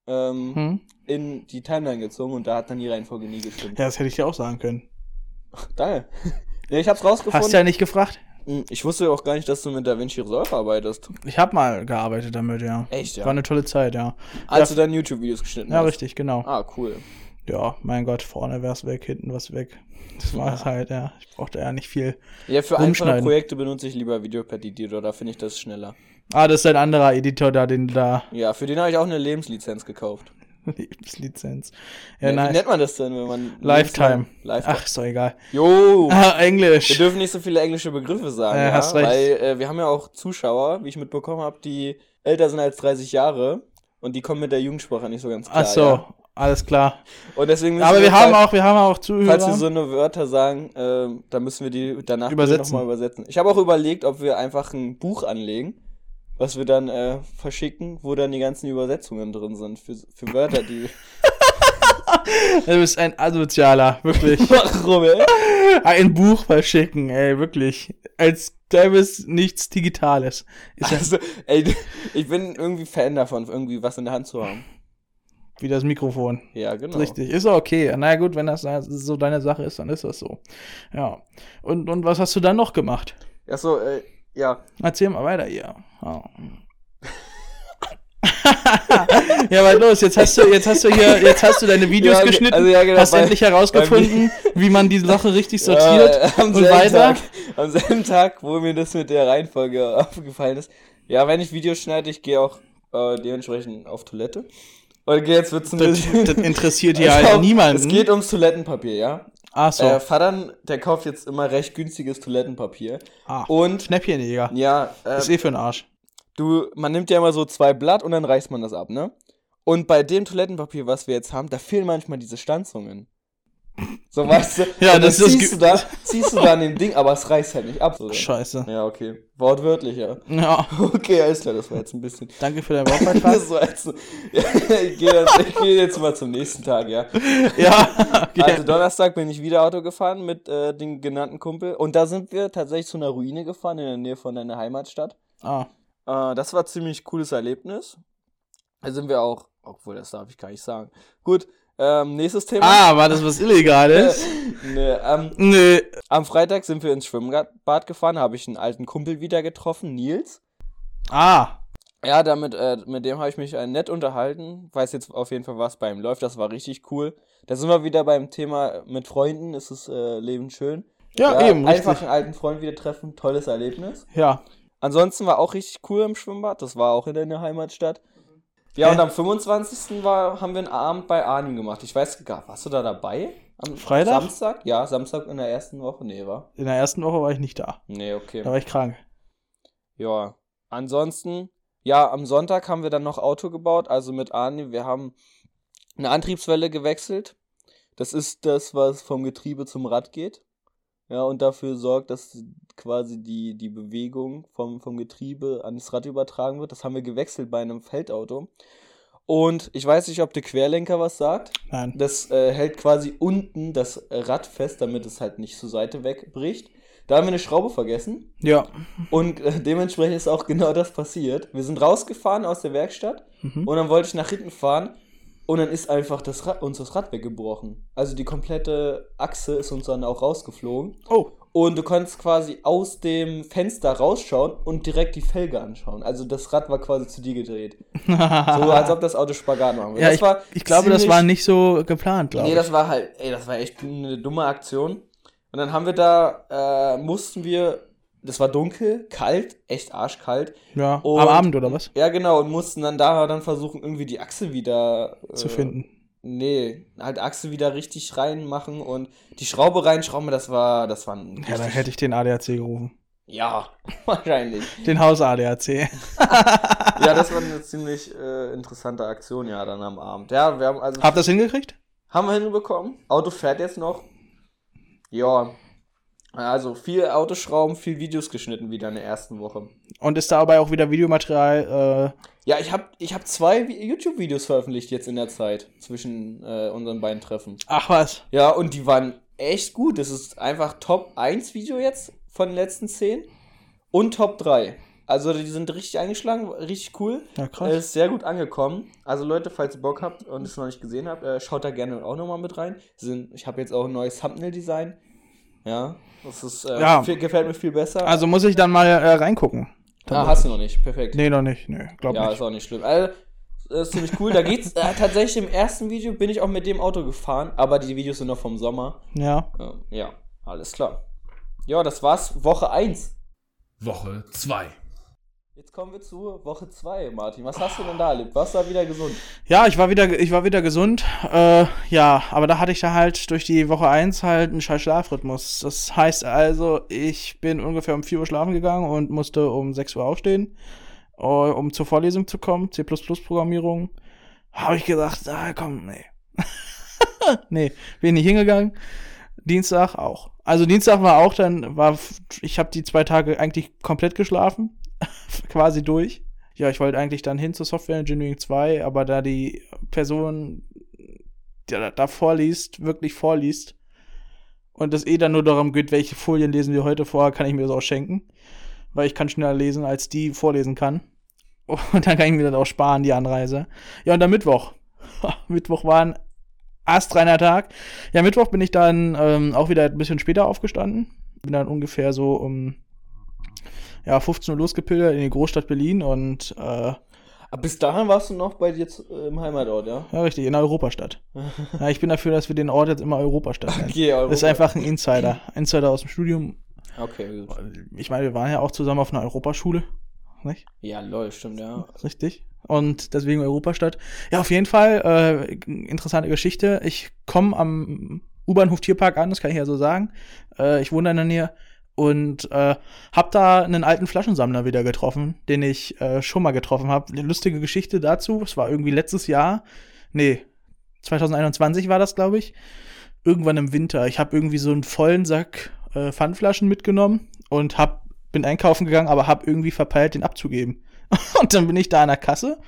ähm, hm? in die Timeline gezogen und da hat dann die Reihenfolge nie gestimmt. Ja, das hätte ich dir auch sagen können. Danke. Nee, ich hab's rausgefunden. Hast ja nicht gefragt? Hm, Ich wusste auch gar nicht, dass du mit DaVinci Resolve arbeitest. Ich habe mal gearbeitet damit, ja. Echt, ja? War eine tolle Zeit, ja. Als du deine YouTube-Videos geschnitten Ja, hast. richtig, genau. Ah, cool. Ja, mein Gott, vorne wär's weg, hinten was weg. Das war es halt, ja. Ich brauchte ja nicht viel. Ja, für einfache. Projekte benutze ich lieber Videopad Editor, da finde ich das schneller. Ah, das ist ein anderer Editor da, den da. Ja, für den habe ich auch eine Lebenslizenz gekauft. Lebenslizenz. Ja, Ja, Wie nein. nennt man das denn, wenn man. Lifetime. Lifetime. Ach, ist doch egal. Jo! Ah, Wir Englisch. dürfen nicht so viele englische Begriffe sagen, Ja, ja, hast recht. weil äh, wir haben ja auch Zuschauer, wie ich mitbekommen habe, die älter sind als 30 Jahre und die kommen mit der Jugendsprache nicht so ganz klar. Ach so, Ja. alles klar. Und deswegen müssen Aber wir haben falls- auch, wir haben auch Zuhörer. Falls wir so eine Wörter sagen, ähm, dann müssen wir die danach Übersetzen. nochmal übersetzen. Ich habe auch überlegt, ob wir einfach ein Buch anlegen, was wir dann äh, verschicken, wo dann die ganzen Übersetzungen drin sind für, für Wörter, die. du bist ein Asozialer, wirklich. Warum, ey? ein Buch verschicken, ey, wirklich. Als gäbe es nichts Digitales. Ist ja Also, ey, ich bin irgendwie Fan davon, irgendwie was in der Hand zu haben. wie das Mikrofon. Ja, genau. Richtig, ist okay. Na gut, wenn das so deine Sache ist, dann ist das so. Ja. Und, und was hast du dann noch gemacht? Achso, äh, ja. Erzähl mal weiter hier. Ja. ja, weil los, jetzt hast du, jetzt hast du hier, jetzt hast du deine Videos Ja, ge- geschnitten, also ja, genau, hast bei- endlich herausgefunden, wie man die Sache richtig sortiert Ja, am, und selben weiter. Tag, am selben Tag, wo mir das mit der Reihenfolge aufgefallen ist. Ja, wenn ich Videos schneide, ich gehe auch äh, dementsprechend auf Toilette. Und jetzt wird's ein Das, bisschen. das interessiert hier Also, halt niemanden. Es geht ums Toilettenpapier, ja. Ach so. Äh, Vater, der kauft jetzt immer recht günstiges Toilettenpapier. ah, Und Schnäppchenjäger. ja, äh, Ist eh für den Arsch. du, man nimmt ja immer so zwei Blatt und dann reißt man das ab, ne? Und bei dem Toilettenpapier, was wir jetzt haben, da fehlen manchmal diese Stanzungen. So, weißt du? Ja, das ist ziehst du da, ziehst du da an dem Ding, aber es reißt halt nicht ab. So. Scheiße. Ja, okay. Wortwörtlich, ja. Ja, Okay, alles klar, das war jetzt ein bisschen. danke für deinen Wortbeitrag. Das war jetzt, ja, ich gehe jetzt, geh jetzt mal zum nächsten Tag, ja. ja, okay. Also Donnerstag bin ich wieder Auto gefahren mit äh, dem genannten Kumpel. Und da sind wir tatsächlich zu einer Ruine gefahren in der Nähe von deiner Heimatstadt. ah, Äh, das war ein ziemlich cooles Erlebnis. Da sind wir auch, obwohl das darf ich gar nicht sagen. Gut, ähm, nächstes Thema. ah, war das was Illegales? Nee, ähm, Nö. am Freitag sind wir ins Schwimmbad gefahren, habe ich einen alten Kumpel wieder getroffen, Nils. Ah, Ja, damit, äh, mit dem habe ich mich äh, nett unterhalten. Weiß jetzt auf jeden Fall, was bei ihm läuft. Das war richtig cool. Da sind wir wieder beim Thema mit Freunden. Ist das äh, Leben schön? ja, eben, Einfach richtig. einen alten Freund wieder treffen. Tolles Erlebnis. Ja, Ansonsten war auch richtig cool im Schwimmbad. Das war auch in deiner Heimatstadt. Ja, Hä? und am 25. War, haben wir einen Abend bei Arnim gemacht. Ich weiß gar, warst du da dabei? Am Freitag? Samstag? Ja, Samstag in der ersten Woche. Nee, war? in der ersten Woche war ich nicht da. Nee, okay. Da war ich krank. Ja, ansonsten, ja, am Sonntag haben wir dann noch Auto gebaut, also mit Arni. Wir haben eine Antriebswelle gewechselt. Das ist das, was vom Getriebe zum Rad geht. Ja, und dafür sorgt, dass quasi die, die Bewegung vom, vom Getriebe ans Rad übertragen wird. Das haben wir gewechselt bei einem Feldauto. Und ich weiß nicht, ob der Querlenker was sagt. Nein. Das äh, hält quasi unten das Rad fest, damit es halt nicht zur Seite wegbricht. Da haben wir eine Schraube vergessen. Ja. Und äh, dementsprechend ist auch genau das passiert. Wir sind rausgefahren aus der Werkstatt Mhm. und dann wollte ich nach hinten fahren und dann ist einfach das Rad, uns das Rad weggebrochen. Also die komplette Achse ist uns dann auch rausgeflogen. Oh. Und du konntest quasi aus dem Fenster rausschauen und direkt die Felge anschauen. Also das Rad war quasi zu dir gedreht. So als ob das Auto Spagat machen würde. ja, ich, ich glaube, das war nicht so geplant, glaube Nee, ich. das war halt, ey, das war echt eine dumme Aktion. Und dann haben wir da, äh, mussten wir, das war dunkel, kalt, echt arschkalt. Ja, Und- am Abend oder was? Ja, genau, und mussten dann da dann versuchen, irgendwie die Achse wieder äh, Zu finden. Nee, halt Achse wieder richtig reinmachen und die Schraube reinschrauben, das war, das war ein Ja, dann hätte ich den ADAC gerufen. Ja, wahrscheinlich. Den Haus-ADAC. ja, das war eine ziemlich äh, interessante Aktion, ja, dann am Abend. Ja, wir haben also. Habt ihr das hingekriegt? Haben wir hinbekommen. Auto fährt jetzt noch. Ja. Also viel Autoschrauben, viel Videos geschnitten wieder in der ersten Woche. Und ist dabei auch wieder Videomaterial? Ja, ich habe ich hab zwei Vi- YouTube-Videos veröffentlicht jetzt in der Zeit zwischen äh, unseren beiden Treffen. Äh, ach was. Ja, und die waren echt gut. Das ist einfach Top 1 Video jetzt von den letzten 10 und Top 3. Also die sind richtig eingeschlagen, richtig cool. Ja, Äh, krass. Ist sehr gut angekommen. Also Leute, falls ihr Bock habt und es noch nicht gesehen habt, äh, schaut da gerne auch nochmal mit rein. Sind, ich habe jetzt auch ein neues Thumbnail-Design. Ja, das ist, äh, Ja. viel, gefällt mir viel besser. Also muss ich dann mal äh, reingucken. ah, hast du noch nicht, perfekt. Nee, noch nicht. Nee, glaub ja, nicht. ist auch nicht schlimm. Also, das ist ziemlich cool. Da geht's äh, tatsächlich im ersten Video bin ich auch mit dem Auto gefahren, aber die Videos sind noch vom Sommer. Ja. Ähm, ja, alles klar. Ja, das war's. Woche 1. Woche 2. Jetzt kommen wir zu Woche 2, Martin. Was hast du denn da erlebt? Warst du da wieder gesund? Ja, ich war wieder, ich war wieder gesund. Äh, ja, aber da hatte ich da halt durch die Woche 1 halt einen scheiß Schlafrhythmus. Das heißt also, ich bin ungefähr um 4 Uhr schlafen gegangen und musste um 6 Uhr aufstehen, äh, um zur Vorlesung zu kommen, C++-Programmierung. Habe ich gesagt, ah, komm, nee. nee, bin nicht hingegangen. Dienstag auch. Also Dienstag war auch dann, war, ich habe die zwei Tage eigentlich komplett geschlafen. quasi durch. Ja, ich wollte eigentlich dann hin zur Software Engineering 2, aber da die Person, die da, da vorliest, wirklich vorliest und es eh dann nur darum geht, welche Folien lesen wir heute vor, kann ich mir das auch schenken. Weil ich kann schneller lesen, als die vorlesen kann. Und dann kann ich mir das auch sparen, die Anreise. Ja, und dann Mittwoch. Mittwoch war ein astreiner Tag. Ja, Mittwoch bin ich dann ähm, auch wieder ein bisschen später aufgestanden. Bin dann ungefähr so um ja, 15 Uhr losgepilgert in die Großstadt Berlin und äh, Ah, bis dahin warst du noch bei dir äh, im Heimatort, ja? ja, richtig, in der Europastadt. ja, ich bin dafür, dass wir den Ort jetzt immer Europastadt nennen. Okay, Europa. Das ist einfach ein Insider. Insider aus dem Studium. Okay, gut. Ich meine, wir waren ja auch zusammen auf einer Europaschule. Nicht? Ja, lol, stimmt, ja. Richtig. Und deswegen Europastadt. Ja, auf jeden Fall, äh, interessante Geschichte. Ich komme am U-Bahnhof Tierpark an, das kann ich ja so sagen. Äh, ich wohne in der Nähe und äh, hab da einen alten Flaschensammler wieder getroffen, den ich äh, schon mal getroffen habe. Eine lustige Geschichte dazu. Es war irgendwie letztes Jahr. Nee, 2021 war das, glaube ich. Irgendwann im Winter. Ich habe irgendwie so einen vollen Sack äh, Pfandflaschen mitgenommen und hab, bin einkaufen gegangen, aber hab irgendwie verpeilt, den abzugeben. Und dann bin ich da an der Kasse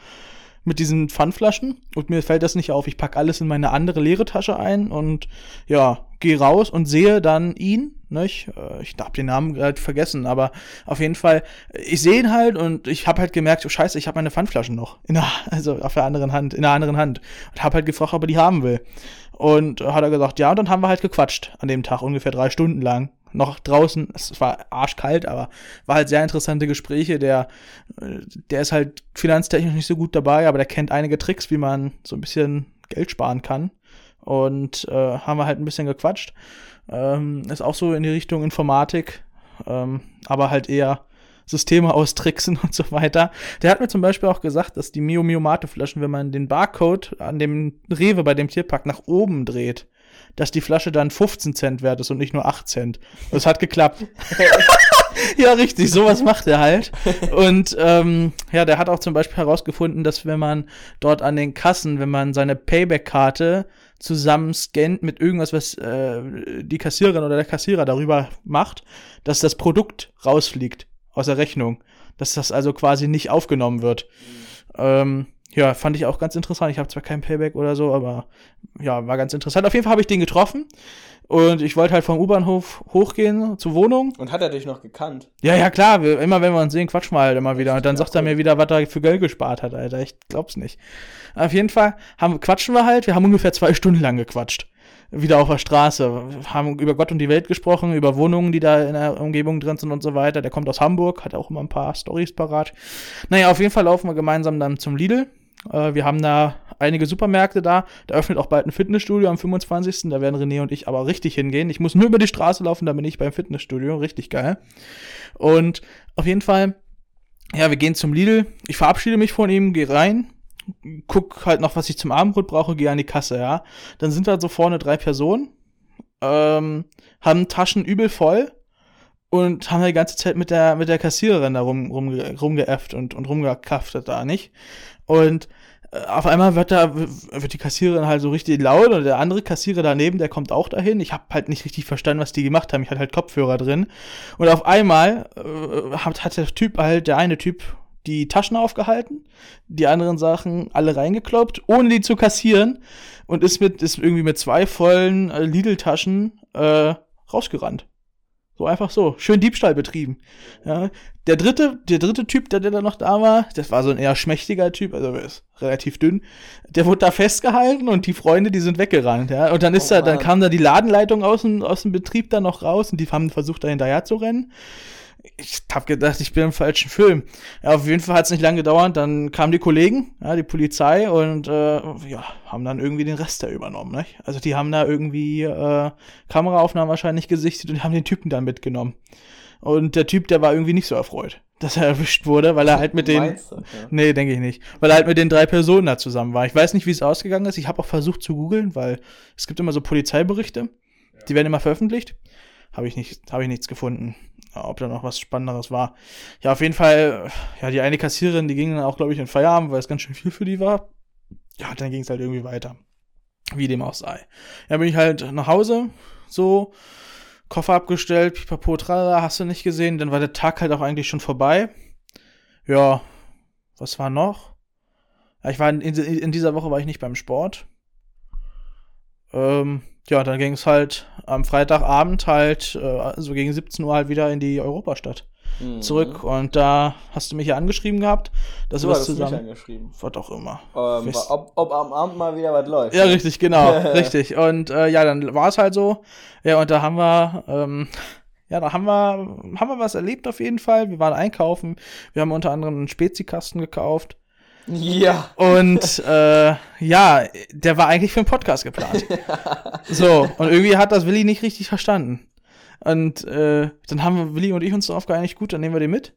mit diesen Pfandflaschen und mir fällt das nicht auf. Ich pack alles in meine andere leere Tasche ein und ja, gehe raus und sehe dann ihn, nicht? Äh, Ich hab den Namen gerade vergessen, aber auf jeden Fall, ich sehe ihn halt und ich habe halt gemerkt, oh scheiße, ich habe meine Pfandflaschen noch. Der, also auf der anderen Hand, in der anderen Hand. Und habe halt gefragt, ob er die haben will. Und hat er gesagt, ja, und dann haben wir halt gequatscht an dem Tag, ungefähr drei Stunden lang. Noch draußen, es war arschkalt, aber war halt sehr interessante Gespräche. Der, äh, der ist halt finanztechnisch nicht so gut dabei, aber der kennt einige Tricks, wie man so ein bisschen Geld sparen kann. Und äh, haben wir halt ein bisschen gequatscht. Ähm, ist auch so in die Richtung Informatik, ähm, aber halt eher Systeme austricksen und so weiter. Der hat mir zum Beispiel auch gesagt, dass die Mio Mio Mate Flaschen, wenn man den Barcode an dem Rewe bei dem Tierpark nach oben dreht, dass die Flasche dann 15 Cent wert ist und nicht nur 8 Cent. Das hat geklappt. ja, richtig, sowas macht er halt. Und ähm, ja, der hat auch zum Beispiel herausgefunden, dass wenn man dort an den Kassen, wenn man seine Payback-Karte zusammen scannt mit irgendwas, was äh, die Kassiererin oder der Kassierer darüber macht, dass das Produkt rausfliegt aus der Rechnung. Dass das also quasi nicht aufgenommen wird. Ähm, ja, fand ich auch ganz interessant. Ich habe zwar kein Payback oder so, aber ja, war ganz interessant. Auf jeden Fall habe ich den getroffen und ich wollte halt vom U-Bahnhof hochgehen zur Wohnung. Und hat er dich noch gekannt? Ja, ja, klar, wir, immer wenn wir uns sehen, quatschen wir halt immer wieder. Und dann sagt er mir wieder, was er für Geld gespart hat, Alter. Ich glaub's nicht. Auf jeden Fall haben, quatschen wir halt. Wir haben ungefähr zwei Stunden lang gequatscht. Wieder auf der Straße. Haben über Gott und die Welt gesprochen, über Wohnungen, die da in der Umgebung drin sind und so weiter. Der kommt aus Hamburg, hat auch immer ein paar Stories parat. Naja, auf jeden Fall laufen wir gemeinsam dann zum Lidl. Äh, wir haben da einige Supermärkte da. Da öffnet auch bald ein Fitnessstudio am 25. Da werden René und ich aber richtig hingehen. Ich muss nur über die Straße laufen, da bin ich beim Fitnessstudio. Richtig geil. Und auf jeden Fall, ja, wir gehen zum Lidl. Ich verabschiede mich von ihm, gehe rein, guck halt noch, was ich zum Abendbrot brauche, gehe an die Kasse, ja. Dann sind da so vorne drei Personen, ähm, haben Taschen übel voll und haben die ganze Zeit mit der, mit der Kassiererin da rum, rum, rumgeäfft und, und rumgekaftet da, nicht? Und auf einmal wird da, wird die Kassiererin halt so richtig laut und der andere Kassierer daneben, der kommt auch dahin. Ich habe halt nicht richtig verstanden, was die gemacht haben. Ich hatte halt Kopfhörer drin. Und auf einmal äh, hat, hat der Typ halt, der eine Typ, die Taschen aufgehalten, die anderen Sachen alle reingekloppt, ohne die zu kassieren und ist mit, ist irgendwie mit zwei vollen äh, Lidl-Taschen äh, rausgerannt. So einfach so. Schön Diebstahl betrieben. Ja. Der dritte, der dritte Typ, der, der da noch da war, das war so ein eher schmächtiger Typ, also ist relativ dünn. Der wurde da festgehalten und die Freunde, die sind weggerannt, ja. Und dann ist Oh da, dann kam da die Ladenleitung aus dem, aus dem Betrieb da noch raus und die haben versucht, da hinterher zu rennen. Ich hab gedacht, ich bin im falschen Film. Ja, auf jeden Fall hat es nicht lange gedauert. Dann kamen die Kollegen, ja, die Polizei und äh, ja, haben dann irgendwie den Rest da übernommen. Ne? Also die haben da irgendwie äh, Kameraaufnahmen wahrscheinlich gesichtet und haben den Typen dann mitgenommen. Und der Typ, der war irgendwie nicht so erfreut, dass er erwischt wurde, weil er halt mit den Meinst du? Ja. Nee, denke ich nicht. Weil er halt mit den drei Personen da zusammen war. Ich weiß nicht, wie es ausgegangen ist. Ich habe auch versucht zu googeln, weil es gibt immer so Polizeiberichte. Die werden immer veröffentlicht. Habe ich, nicht, hab ich nichts gefunden. Ob da noch was Spannenderes war. Ja, auf jeden Fall, ja, die eine Kassiererin, die ging dann auch, glaube ich, in Feierabend, weil es ganz schön viel für die war. Ja, dann ging es halt irgendwie weiter. Wie dem auch sei. Ja, bin ich halt nach Hause, so, Koffer abgestellt, pipapo, tralala, hast du nicht gesehen. Dann war der Tag halt auch eigentlich schon vorbei. Ja, was war noch? Ja, ich war in, in dieser Woche war ich nicht beim Sport. Ähm, ja, dann ging es halt am Freitagabend halt, äh, so gegen 17 Uhr halt wieder in die Europastadt Mhm. zurück. Und da hast du mich ja angeschrieben gehabt, dass Du was hast mich zusammen. angeschrieben. Was auch immer. Ähm, ob, ob am Abend mal wieder was läuft. Ja, richtig, genau, richtig. Und äh, ja, dann war es halt so. Ja, und da haben wir, ähm, ja, da haben wir, haben wir was erlebt auf jeden Fall. Wir waren einkaufen. Wir haben unter anderem einen Spezikasten gekauft. Ja. Und äh, ja, der war eigentlich für einen Podcast geplant. So, und irgendwie hat das Willi nicht richtig verstanden. Und äh, dann haben wir, Willi und ich uns darauf geeinigt, gut, dann nehmen wir den mit.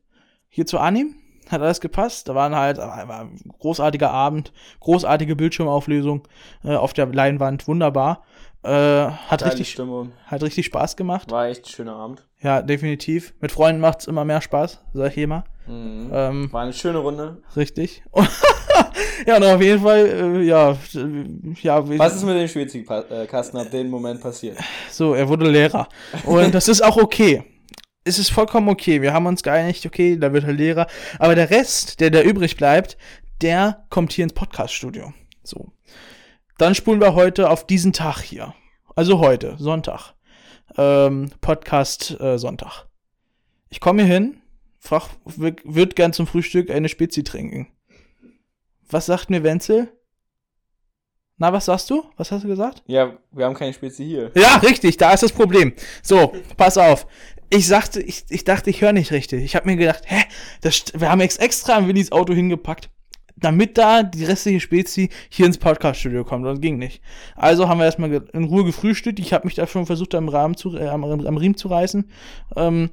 Hier zu Anim. Hat alles gepasst. Da waren halt, war ein großartiger Abend, großartige Bildschirmauflösung äh, auf der Leinwand, wunderbar. Äh, hat, Geile richtig, Stimmung. hat richtig Spaß gemacht. War echt ein schöner Abend. Ja, definitiv. Mit Freunden macht's immer mehr Spaß, sag ich immer. Mhm. Ähm, War eine schöne Runde. Richtig. ja, und auf jeden Fall, äh, ja, ja, wie- Was ist mit dem Schwezig-Kasten ab dem Moment passiert? so, er wurde Lehrer. Und das ist auch okay. Es ist vollkommen okay. Wir haben uns geeinigt, okay, da wird er Lehrer. Aber der Rest, der da übrig bleibt, der kommt hier ins Podcaststudio. So. Dann spulen wir heute auf diesen Tag hier. Also heute, Sonntag. Ähm, Podcast äh, Sonntag. Ich komme hier hin, frag, würde gern zum Frühstück eine Spezi trinken. Was sagt mir Wenzel? Na, was sagst du? Was hast du gesagt? Ja, wir haben keine Spezi hier. Ja, richtig, da ist das Problem. So, pass auf. Ich sagte, ich, ich dachte, ich höre nicht richtig. Ich habe mir gedacht, hä, das, wir haben jetzt extra an Willis Auto hingepackt, damit da die restliche Spezi hier ins Podcaststudio kommt. Und das ging nicht. Also haben wir erstmal in Ruhe gefrühstückt. Ich habe mich da schon versucht, am, Rahmen zu, äh, am, am Riemen zu reißen. Ähm,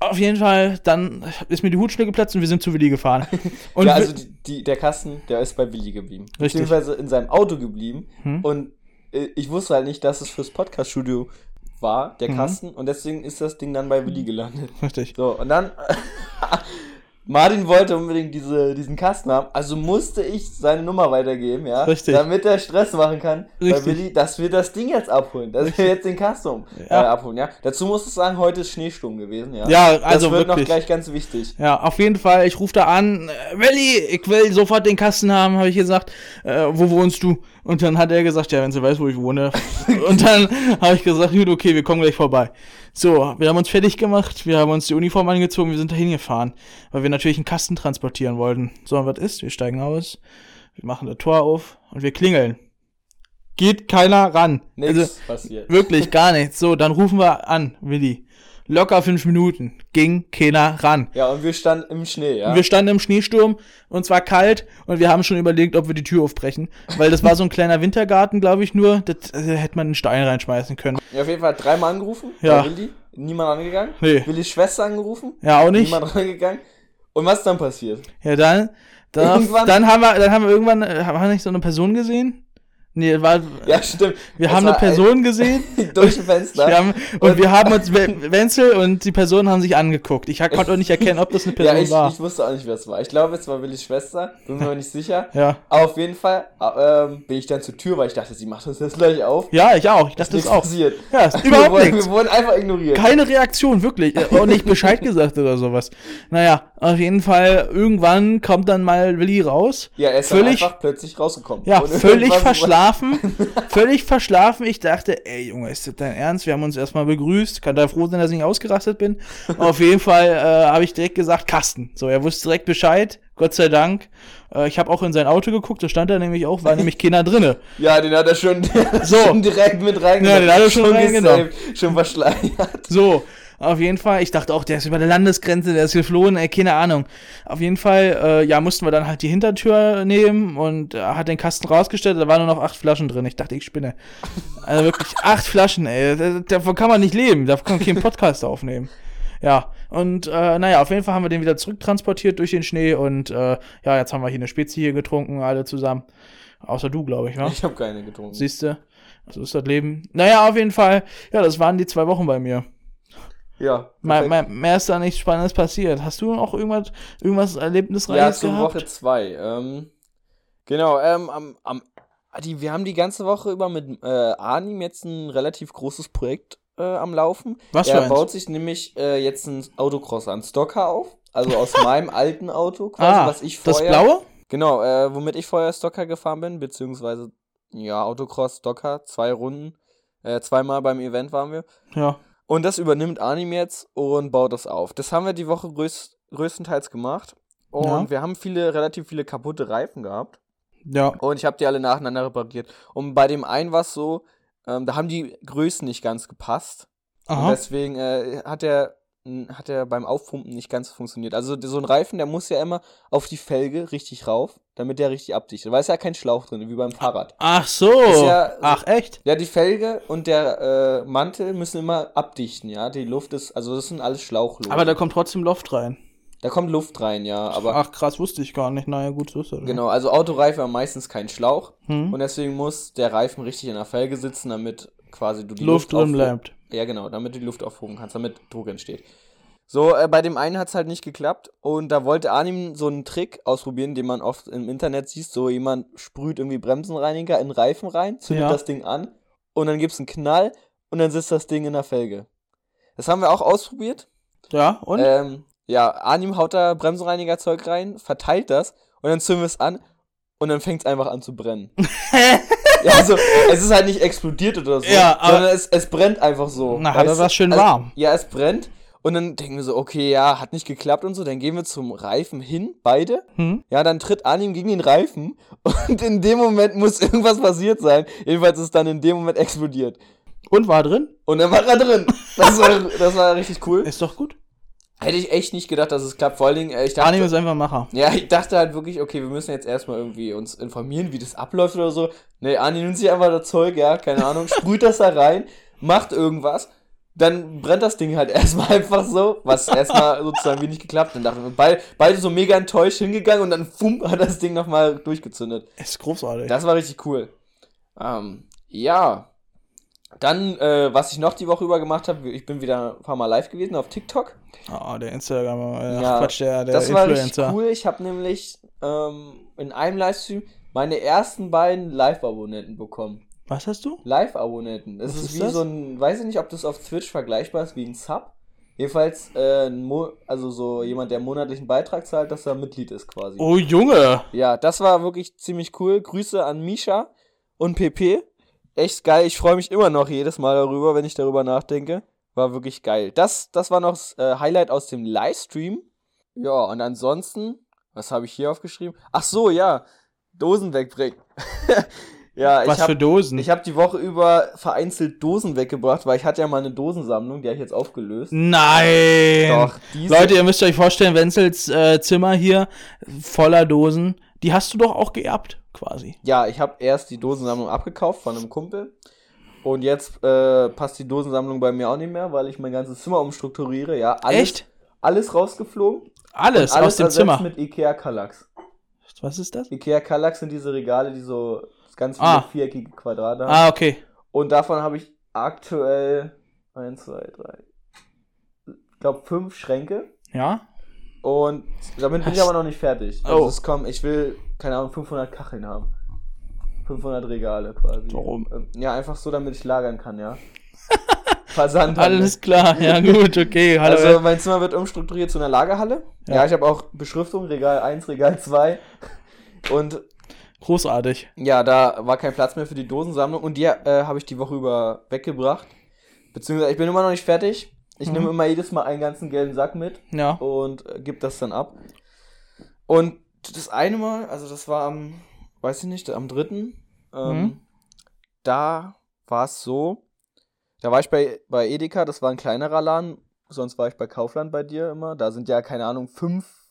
auf jeden Fall, dann ist mir die Hutschnur geplatzt und wir sind zu Willi gefahren. Und ja, also die, die, der Kasten, der ist bei Willi geblieben. Richtig. Beziehungsweise in seinem Auto geblieben. Hm. Und äh, ich wusste halt nicht, dass es fürs Podcast-Studio war, der Mhm. Kasten. Und deswegen ist das Ding dann bei Willi gelandet. richtig. So, und dann. Martin wollte unbedingt diese, diesen Kasten haben, also musste ich seine Nummer weitergeben, ja. Richtig. Damit er Stress machen kann Richtig. Willi, dass wir das Ding jetzt abholen, dass wir jetzt den Kasten äh, Ja. abholen, ja. Dazu muss ich sagen, heute ist Schneesturm gewesen, ja. Ja, also das wird wirklich. noch gleich ganz wichtig. Ja, auf jeden Fall. Ich rufe da an, äh, Willi, ich will sofort den Kasten haben, habe ich gesagt. Äh, wo wohnst du? Und dann hat er gesagt, ja, wenn sie weiß, wo ich wohne. und dann habe ich gesagt, gut, okay, wir kommen gleich vorbei. So, wir haben uns fertig gemacht, wir haben uns die Uniform angezogen, wir sind da hingefahren, weil wir natürlich einen Kasten transportieren wollten. So, und was ist? Wir steigen aus, wir machen das Tor auf und wir klingeln. Geht keiner ran. Nichts Also, passiert. Wirklich, gar nichts. So, dann rufen wir an, Willi. Locker fünf Minuten. Ging keiner ran. Ja, und wir standen im Schnee, ja. Wir standen im Schneesturm und zwar kalt und wir haben schon überlegt, ob wir die Tür aufbrechen. Weil das war so ein kleiner Wintergarten, glaube ich nur. Das äh, hätte man einen Stein reinschmeißen können. Ja, auf jeden Fall dreimal angerufen. Ja. Willi. Niemand angegangen. Nee. Willis Schwester angerufen. Ja, auch nicht. Niemand rangegangen. Und was ist dann passiert? Ja, dann, dann, dann haben wir, dann haben wir irgendwann, äh, haben wir nicht so eine Person gesehen? Nee, war, Ja, stimmt. wir Das haben eine Person gesehen. ein- durch ein Fenster. Wir haben, und wir haben uns, We- Wenzel und die Person haben sich angeguckt. Ich konnte auch nicht erkennen, ob das eine ja, Person ich, war. ich wusste auch nicht, wer es war. Ich glaube, es war Willis Schwester. Bin mir nicht sicher. ja. Aber auf jeden Fall ähm, bin ich dann zur Tür, weil ich dachte, sie macht uns jetzt gleich auf. Ja, ich auch. Ich dachte das Nichts auch. passiert. Ja, ist wir, überhaupt wurden, nichts. wir wurden einfach ignoriert. Keine Reaktion, wirklich. Äh, Auch nicht Bescheid gesagt oder sowas. Naja, auf jeden Fall, irgendwann kommt dann mal Willi raus. ja, er ist völlig- einfach plötzlich rausgekommen. Ja, völlig verschlafen verschlafen. völlig verschlafen. Ich dachte, ey Junge, ist das dein Ernst? Wir haben uns erstmal begrüßt. Kann da froh sein, dass ich nicht ausgerastet bin. Auf jeden Fall äh, habe ich direkt gesagt, Kasten. So, er wusste direkt Bescheid. Gott sei Dank. Äh, ich habe auch in sein Auto geguckt, da stand er nämlich auch, war nämlich keiner drinne. Ja, den hat er schon, So. schon direkt mit reingenommen. Ja, den hat er schon reingenommen. gesaved, Schon verschleiert. So, auf jeden Fall. Ich dachte auch, der ist über der Landesgrenze, der ist geflohen, ey, keine Ahnung. Auf jeden Fall, äh, ja, mussten wir dann halt die Hintertür nehmen und er hat den Kasten rausgestellt, da waren nur noch acht Flaschen drin. Ich dachte, ich spinne. Also wirklich acht Flaschen, ey. Da- Davon kann man nicht leben, davon kann man keinen Podcast aufnehmen. Ja, und äh, naja, auf jeden Fall haben wir den wieder zurücktransportiert durch den Schnee und äh, ja, jetzt haben wir hier eine Spezie hier getrunken, alle zusammen. Außer du, glaube ich, wa? Ich habe keine getrunken. Siehst du? So ist das Leben. Naja, auf jeden Fall. Ja, das waren die zwei Wochen bei mir. Ja. Perfekt. mein, mehr ist da nichts Spannendes passiert. Hast du noch irgendwas, irgendwas Ja, Erlebnisreiches zur gehabt? Woche zwei. Ähm, genau, ähm, am, am, die, wir haben die ganze Woche über mit äh, Arnim jetzt ein relativ großes Projekt äh, am Laufen. Was für er eins? baut sich nämlich äh, jetzt ein Autocross an Stocker auf. Also aus meinem alten Auto quasi, ah, was ich das vorher. Blaue? Genau, äh, womit ich vorher Stocker gefahren bin, beziehungsweise, ja, Autocross, Stocker, zwei Runden. Äh, zweimal beim Event waren wir. Ja. Und das übernimmt Anim jetzt und baut das auf. Das haben wir die Woche größ größtenteils gemacht. Und Ja. wir haben viele, relativ viele kaputte Reifen gehabt. Ja. Und ich habe die alle nacheinander repariert. Und bei dem einen war es so, ähm, da haben die Größen nicht ganz gepasst. Und Aha. deswegen äh, hat er hat er beim Aufpumpen nicht ganz funktioniert. Also so ein Reifen, der muss ja immer auf die Felge richtig rauf, damit der richtig abdichtet. Weil es ja kein Schlauch drin, wie beim Fahrrad. Ach so. Ja- Ach, echt? Ja, die Felge und der äh, Mantel müssen immer abdichten, ja. Die Luft ist, also das sind alles Schlauchlose. Aber da kommt trotzdem Luft rein. da kommt Luft rein, ja. Aber Ach, krass, wusste ich gar nicht. Naja, gut, so ist das. genau, also Autoreifen haben meistens keinen Schlauch. Hm? Und deswegen muss der Reifen richtig in der Felge sitzen, damit quasi du die Luft Luft, drin bleibt. Ja, genau, damit du die Luft aufhoben kannst, damit Druck entsteht. So, äh, bei dem einen hat es halt nicht geklappt und da wollte Arnim so einen Trick ausprobieren, den man oft im Internet sieht. So jemand sprüht irgendwie Bremsenreiniger in Reifen rein, zündet Ja. das Ding an und dann gibt's einen Knall und dann sitzt das Ding in der Felge. Das haben wir auch ausprobiert. Ja, und? Ähm, ja, Arnim haut da Bremsenreinigerzeug rein, verteilt das und dann zünden wir es an und dann fängt es einfach an zu brennen. ja, also, es ist halt nicht explodiert oder so, Ja, aber- sondern es, es brennt einfach so. Na, hat er was schön Also, warm. Ja, es brennt und dann denken wir so, okay, ja, hat nicht geklappt und so, dann gehen wir zum Reifen hin, beide. Hm? Ja, dann tritt Arnim gegen den Reifen und in dem Moment muss irgendwas passiert sein. Jedenfalls ist es dann in dem Moment explodiert. Und war drin? Und dann war er drin. Das war, das war richtig cool. Ist doch gut. Hätte ich echt nicht gedacht, dass es klappt. Vor allen Dingen, äh, ich dachte, Anime ist einfach Macher. ja, ich dachte halt wirklich, okay, wir müssen jetzt erstmal irgendwie uns informieren, wie das abläuft oder so. Nee, Ani nimmt sich einfach das Zeug, ja, keine Ahnung, sprüht das da rein, macht irgendwas, dann brennt das Ding halt erstmal einfach so, was erstmal sozusagen wie nicht geklappt. Dann dachten wir beide, beide so mega enttäuscht hingegangen und dann fumm, hat das Ding nochmal durchgezündet. Ist großartig. Das war richtig cool. Ähm, ja. Dann, äh, was ich noch die Woche über gemacht habe, ich bin wieder ein paar Mal live gewesen auf TikTok. Ah, der Instagram, äh, Ja, Quatsch, der, der das war richtig Influencer. cool. Ich habe nämlich ähm, in einem Livestream meine ersten beiden Live-Abonnenten bekommen. Was hast du? Live-Abonnenten. Das Was ist, ist wie das? so ein, weiß ich nicht, ob das auf Twitch vergleichbar ist wie ein Sub. Jedenfalls, äh, also so jemand, der monatlichen Beitrag zahlt, dass er Mitglied ist quasi. Oh, Junge! Ja, das war wirklich ziemlich cool. Grüße an Misha und PP. Echt geil. Ich freue mich immer noch jedes Mal darüber, wenn ich darüber nachdenke. War wirklich geil. Das, das war noch das äh, Highlight aus dem Livestream. Ja, und ansonsten, was habe ich hier aufgeschrieben? Ach so, ja. Dosen wegbringen. ja, Was ich habe für Dosen? ich hab die Woche über vereinzelt Dosen weggebracht, weil ich hatte ja mal eine Dosensammlung, die habe ich jetzt aufgelöst. Nein! Doch, Leute, ihr müsst euch vorstellen, Wenzels äh, Zimmer hier voller Dosen, die hast du doch auch geerbt, quasi. Ja, ich habe erst die Dosensammlung abgekauft von einem Kumpel. Und jetzt äh, passt die Dosensammlung bei mir auch nicht mehr, weil ich mein ganzes Zimmer umstrukturiere. Ja, alles, Echt? alles rausgeflogen. Alles, alles aus dem Zimmer. mit Ikea Kallax. Was ist das? Ikea Kallax sind diese Regale, die so ganz viele Ah. viereckige Quadrate haben. Ah, okay. Und davon habe ich aktuell 1, 2, 3, ich glaube fünf Schränke. Ja? Und damit bin ich aber noch nicht fertig. Also Oh. es kommt, ich will, keine Ahnung, 500 Kacheln haben. 500 Regale quasi. Warum? Ähm, Ja, einfach so, damit ich lagern kann, ja. Versand. Alles klar, ja gut, okay. Hallo. Also mein Zimmer wird umstrukturiert zu einer Lagerhalle. Ja, Ja. ich habe auch Beschriftung, Regal 1, Regal 2. Und Großartig. Ja, da war kein Platz mehr für die Dosensammlung und die äh, habe ich die Woche über weggebracht. Beziehungsweise ich bin immer noch nicht fertig. Ich Mhm. nehme immer jedes Mal einen ganzen gelben Sack mit Ja. und äh, gebe das dann ab. Und das eine Mal, also das war am, weiß ich nicht, am dritten, ähm, Mhm. da war es so, da war ich bei, bei Edeka, das war ein kleinerer Laden, sonst war ich bei Kaufland bei dir immer. Da sind ja, keine Ahnung, fünf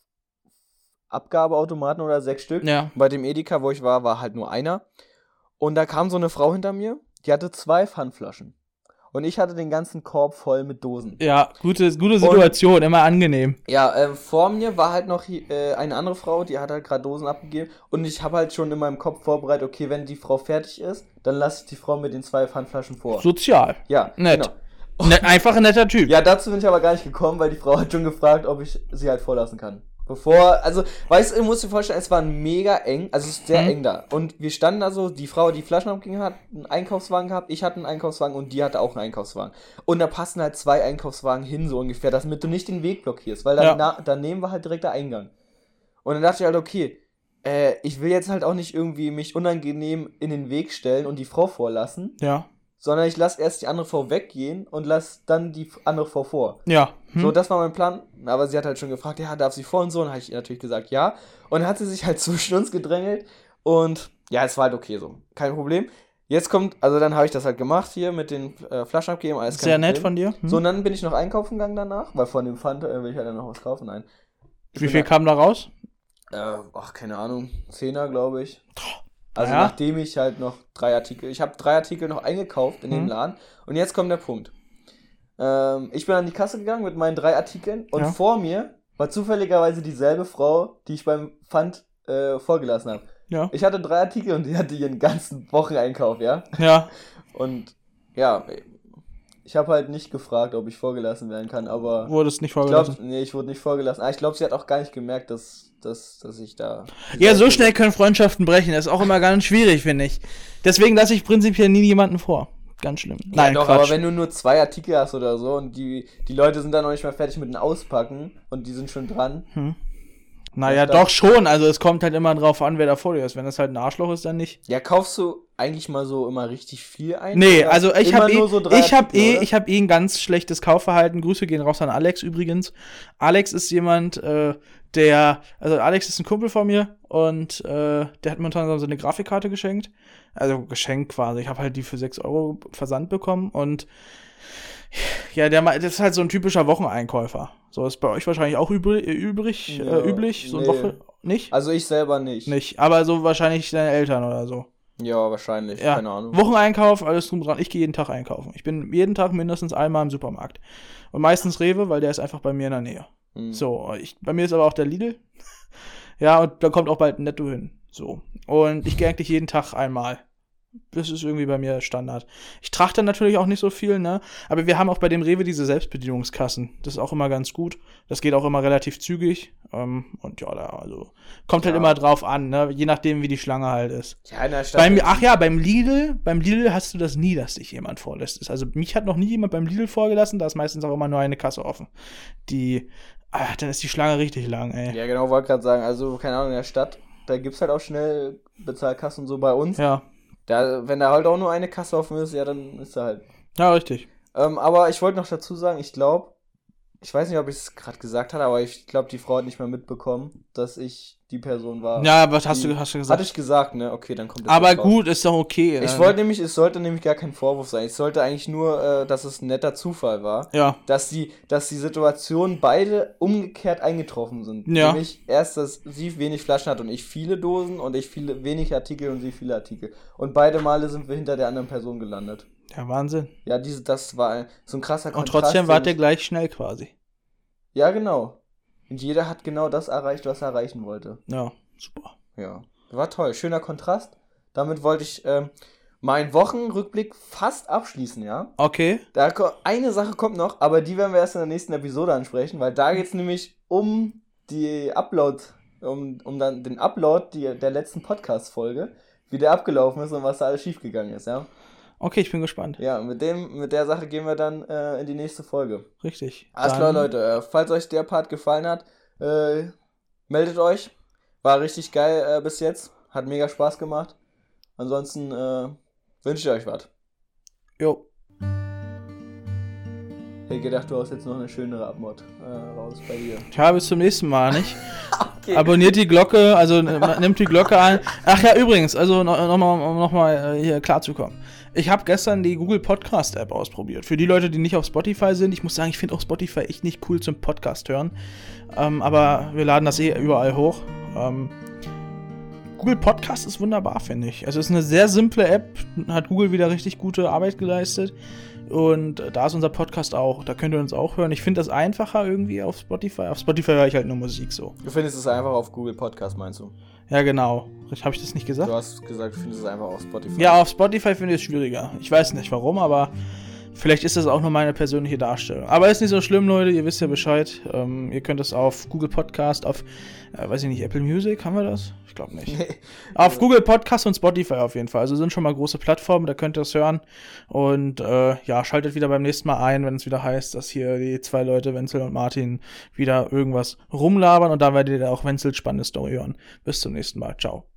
Abgabeautomaten oder sechs Stück. Ja. Bei dem Edeka, wo ich war, war halt nur einer. Und da kam so eine Frau hinter mir, die hatte zwei Pfandflaschen. Und ich hatte den ganzen Korb voll mit Dosen. Ja, gute, gute Situation, immer angenehm. Ja, ähm, vor mir war halt noch äh, eine andere Frau, die hat halt gerade Dosen abgegeben. Und ich habe halt schon in meinem Kopf vorbereitet, okay, wenn die Frau fertig ist, dann lasse ich die Frau mit den zwei Pfandflaschen vor. Sozial. ja, nett. genau. Ne, einfach ein netter Typ. Ja, dazu bin ich aber gar nicht gekommen, weil die Frau hat schon gefragt, ob ich sie halt vorlassen kann. Bevor, also, weißt du, du musst dir vorstellen, es war mega eng, also es ist sehr Mhm. eng da. Und wir standen da so, die Frau, die Flaschen abging, hat einen Einkaufswagen gehabt, ich hatte einen Einkaufswagen und die hatte auch einen Einkaufswagen. Und da passen halt zwei Einkaufswagen hin, so ungefähr, damit du nicht den Weg blockierst, weil dann Ja. na, daneben war halt direkt der Eingang. Und dann dachte ich halt, okay, äh, ich will jetzt halt auch nicht irgendwie mich unangenehm in den Weg stellen und die Frau vorlassen, Ja. Sondern ich lasse erst die andere Frau weggehen und lass dann die andere Frau vor. Ja. Hm? So, das war mein Plan. Aber sie hat halt schon gefragt, ja, darf sie vor und so. Und dann habe ich ihr natürlich gesagt, ja. Und dann hat sie sich halt zwischen uns gedrängelt. Und ja, es war halt okay so. Kein Problem. Jetzt kommt, also dann habe ich das halt gemacht hier mit den äh, Flaschen abgeben. Alles Sehr nett von dir. Hm? So, und dann bin ich noch einkaufen gegangen danach, weil von dem Pfand äh, will ich halt dann noch was kaufen. Nein. Ich Wie viel kam da raus? da, äh, ach, keine Ahnung. Zehner, glaube ich. Also Ja. nachdem ich halt noch drei Artikel, ich habe drei Artikel noch eingekauft in dem Mhm. Laden. Und jetzt kommt der Punkt. Ähm, ich bin an die Kasse gegangen mit meinen drei Artikeln und Ja. vor mir war zufälligerweise dieselbe Frau, die ich beim Pfand äh, vorgelassen habe. Ja. Ich hatte drei Artikel und die hatte ihren ganzen Wocheneinkauf, ja. Ja. Und ja, ich habe halt nicht gefragt, ob ich vorgelassen werden kann, aber Wurde es nicht ich glaube, vorgelassen. nee, ich wurde nicht vorgelassen. Ah, ich glaube, sie hat auch gar nicht gemerkt, dass, dass, dass ich da. Ja, so schnell können Freundschaften brechen. Das ist auch immer ganz schwierig, finde ich. Deswegen lasse ich prinzipiell nie jemanden vor. Ganz schlimm. Nein, ja, doch, Quatsch. aber wenn du nur zwei Artikel hast oder so und die, die Leute sind dann noch nicht mal fertig mit dem Auspacken und die sind schon dran. Naja, doch schon. Also es kommt halt immer drauf an, wer da vor dir ist. Wenn das halt ein Arschloch ist, dann nicht. Ja, kaufst du eigentlich mal so immer richtig viel ein? Nee, also ich habe eh, so ich habe Artikel, eh, ich habe eh ein ganz schlechtes Kaufverhalten. Grüße gehen raus an Alex übrigens. Alex ist jemand, äh, der, also Alex ist ein Kumpel von mir und äh, der hat mir unter anderem so eine Grafikkarte geschenkt. Also geschenkt quasi. Ich habe halt die für 6 Euro Versand bekommen und ja, der das ist halt so ein typischer Wocheneinkäufer. So ist bei euch wahrscheinlich auch übrig, übrig Ja, äh, üblich. So ein nee. Woche nicht? Also ich selber nicht. nicht. Aber so wahrscheinlich deine Eltern oder so. Ja, wahrscheinlich. Ja, Keine Ahnung. Wocheneinkauf, alles drum dran. Ich gehe jeden Tag einkaufen. Ich bin jeden Tag mindestens einmal im Supermarkt. Und meistens Rewe, weil der ist einfach bei mir in der Nähe. Hm. So, ich, bei mir ist aber auch der Lidl. ja, und da kommt auch bald ein Netto hin. So. Und ich gehe eigentlich jeden Tag einmal. Das ist irgendwie bei mir Standard. Ich trachte natürlich auch nicht so viel, ne? Aber wir haben auch bei dem Rewe diese Selbstbedienungskassen. Das ist auch immer ganz gut. Das geht auch immer relativ zügig. Ähm, und ja, da, also kommt halt Ja. immer drauf an, ne? Je nachdem, wie die Schlange halt ist. Ja, in der Stadt. Beim, ach ja, beim Lidl, beim Lidl hast du das nie, dass dich jemand vorlässt. Also mich hat noch nie jemand beim Lidl vorgelassen, da ist meistens auch immer nur eine Kasse offen. Die, ah, dann ist die Schlange richtig lang, ey. Ja, genau, wollte gerade sagen. Also, keine Ahnung, in der Stadt, da gibt's halt auch schnell Bezahlkassen so bei uns. Ja, Da, wenn da halt auch nur eine Kasse offen ist, ja, dann ist da halt. ja, richtig. Ähm, aber ich wollte noch dazu sagen, ich glaube, ich weiß nicht, ob ich es gerade gesagt hatte, aber ich glaube, die Frau hat nicht mehr mitbekommen, dass ich die Person war. Ja, was hast du, hast du gesagt? Hatte ich gesagt, ne? Okay, dann kommt das Aber gut, ist doch okay. Ich ne? wollte nämlich, es sollte nämlich gar kein Vorwurf sein. Es sollte eigentlich nur, äh, dass es ein netter Zufall war. Ja, Dass die, dass die Situation beide umgekehrt eingetroffen sind. Ja. Nämlich erst, dass sie wenig Flaschen hat und ich viele Dosen und ich viele wenig Artikel und sie viele Artikel. Und beide Male sind wir hinter der anderen Person gelandet. Ja, Wahnsinn. Ja, diese, das war so ein krasser Und Kontrast. trotzdem den wart ihr ich- gleich schnell quasi. Ja, genau. Und jeder hat genau das erreicht, was er erreichen wollte. Ja, super. Ja. War toll. Schöner Kontrast. Damit wollte ich ähm, meinen Wochenrückblick fast abschließen, ja. Okay. Da eine Sache kommt noch, aber die werden wir erst in der nächsten Episode ansprechen, weil da geht es nämlich um die Upload, um, um dann den Upload die, der letzten Podcast-Folge, wie der abgelaufen ist und was da alles schiefgegangen ist, ja. Okay, ich bin gespannt. Ja, mit dem, mit der Sache gehen wir dann äh, in die nächste Folge. Richtig. Alles klar, Leute. Äh, falls euch der Part gefallen hat, äh, meldet euch. War richtig geil äh, bis jetzt. Hat mega Spaß gemacht. Ansonsten äh, wünsche ich euch was. Jo. Hätte gedacht, du hast jetzt noch eine schönere Abmod äh, raus bei dir. Tja, bis zum nächsten Mal, nicht? Okay. Abonniert die Glocke, also nimmt die Glocke ein. Ach ja, übrigens, also nochmal noch mal, noch mal, hier klarzukommen. Ich habe gestern die Google Podcast App ausprobiert. Für die Leute, die nicht auf Spotify sind, ich muss sagen, ich finde auch Spotify echt nicht cool zum Podcast hören. Ähm, aber wir laden das eh überall hoch. Ähm, Google Podcast ist wunderbar, finde ich. Also es ist eine sehr simple App, hat Google wieder richtig gute Arbeit geleistet. Und da ist unser Podcast auch. Da könnt ihr uns auch hören. Ich finde das einfacher irgendwie auf Spotify. Auf Spotify höre ich halt nur Musik so. Du findest es einfach auf Google Podcast, meinst du? Ja, genau. Habe ich das nicht gesagt? Du hast gesagt, du findest es einfach auf Spotify. Ja, auf Spotify finde ich es schwieriger. Ich weiß nicht warum, aber vielleicht ist das auch nur meine persönliche Darstellung. Aber ist nicht so schlimm, Leute. Ihr wisst ja Bescheid. Ähm, ihr könnt es auf Google Podcast, auf, äh, weiß ich nicht, Apple Music, haben wir das? Ich glaube nicht. Nee. Auf Google Podcast und Spotify auf jeden Fall. Also sind schon mal große Plattformen, da könnt ihr es hören. Und äh, ja, schaltet wieder beim nächsten Mal ein, wenn es wieder heißt, dass hier die zwei Leute, Wenzel und Martin, wieder irgendwas rumlabern. Und da werdet ihr auch Wenzels spannende Story hören. Bis zum nächsten Mal. Ciao.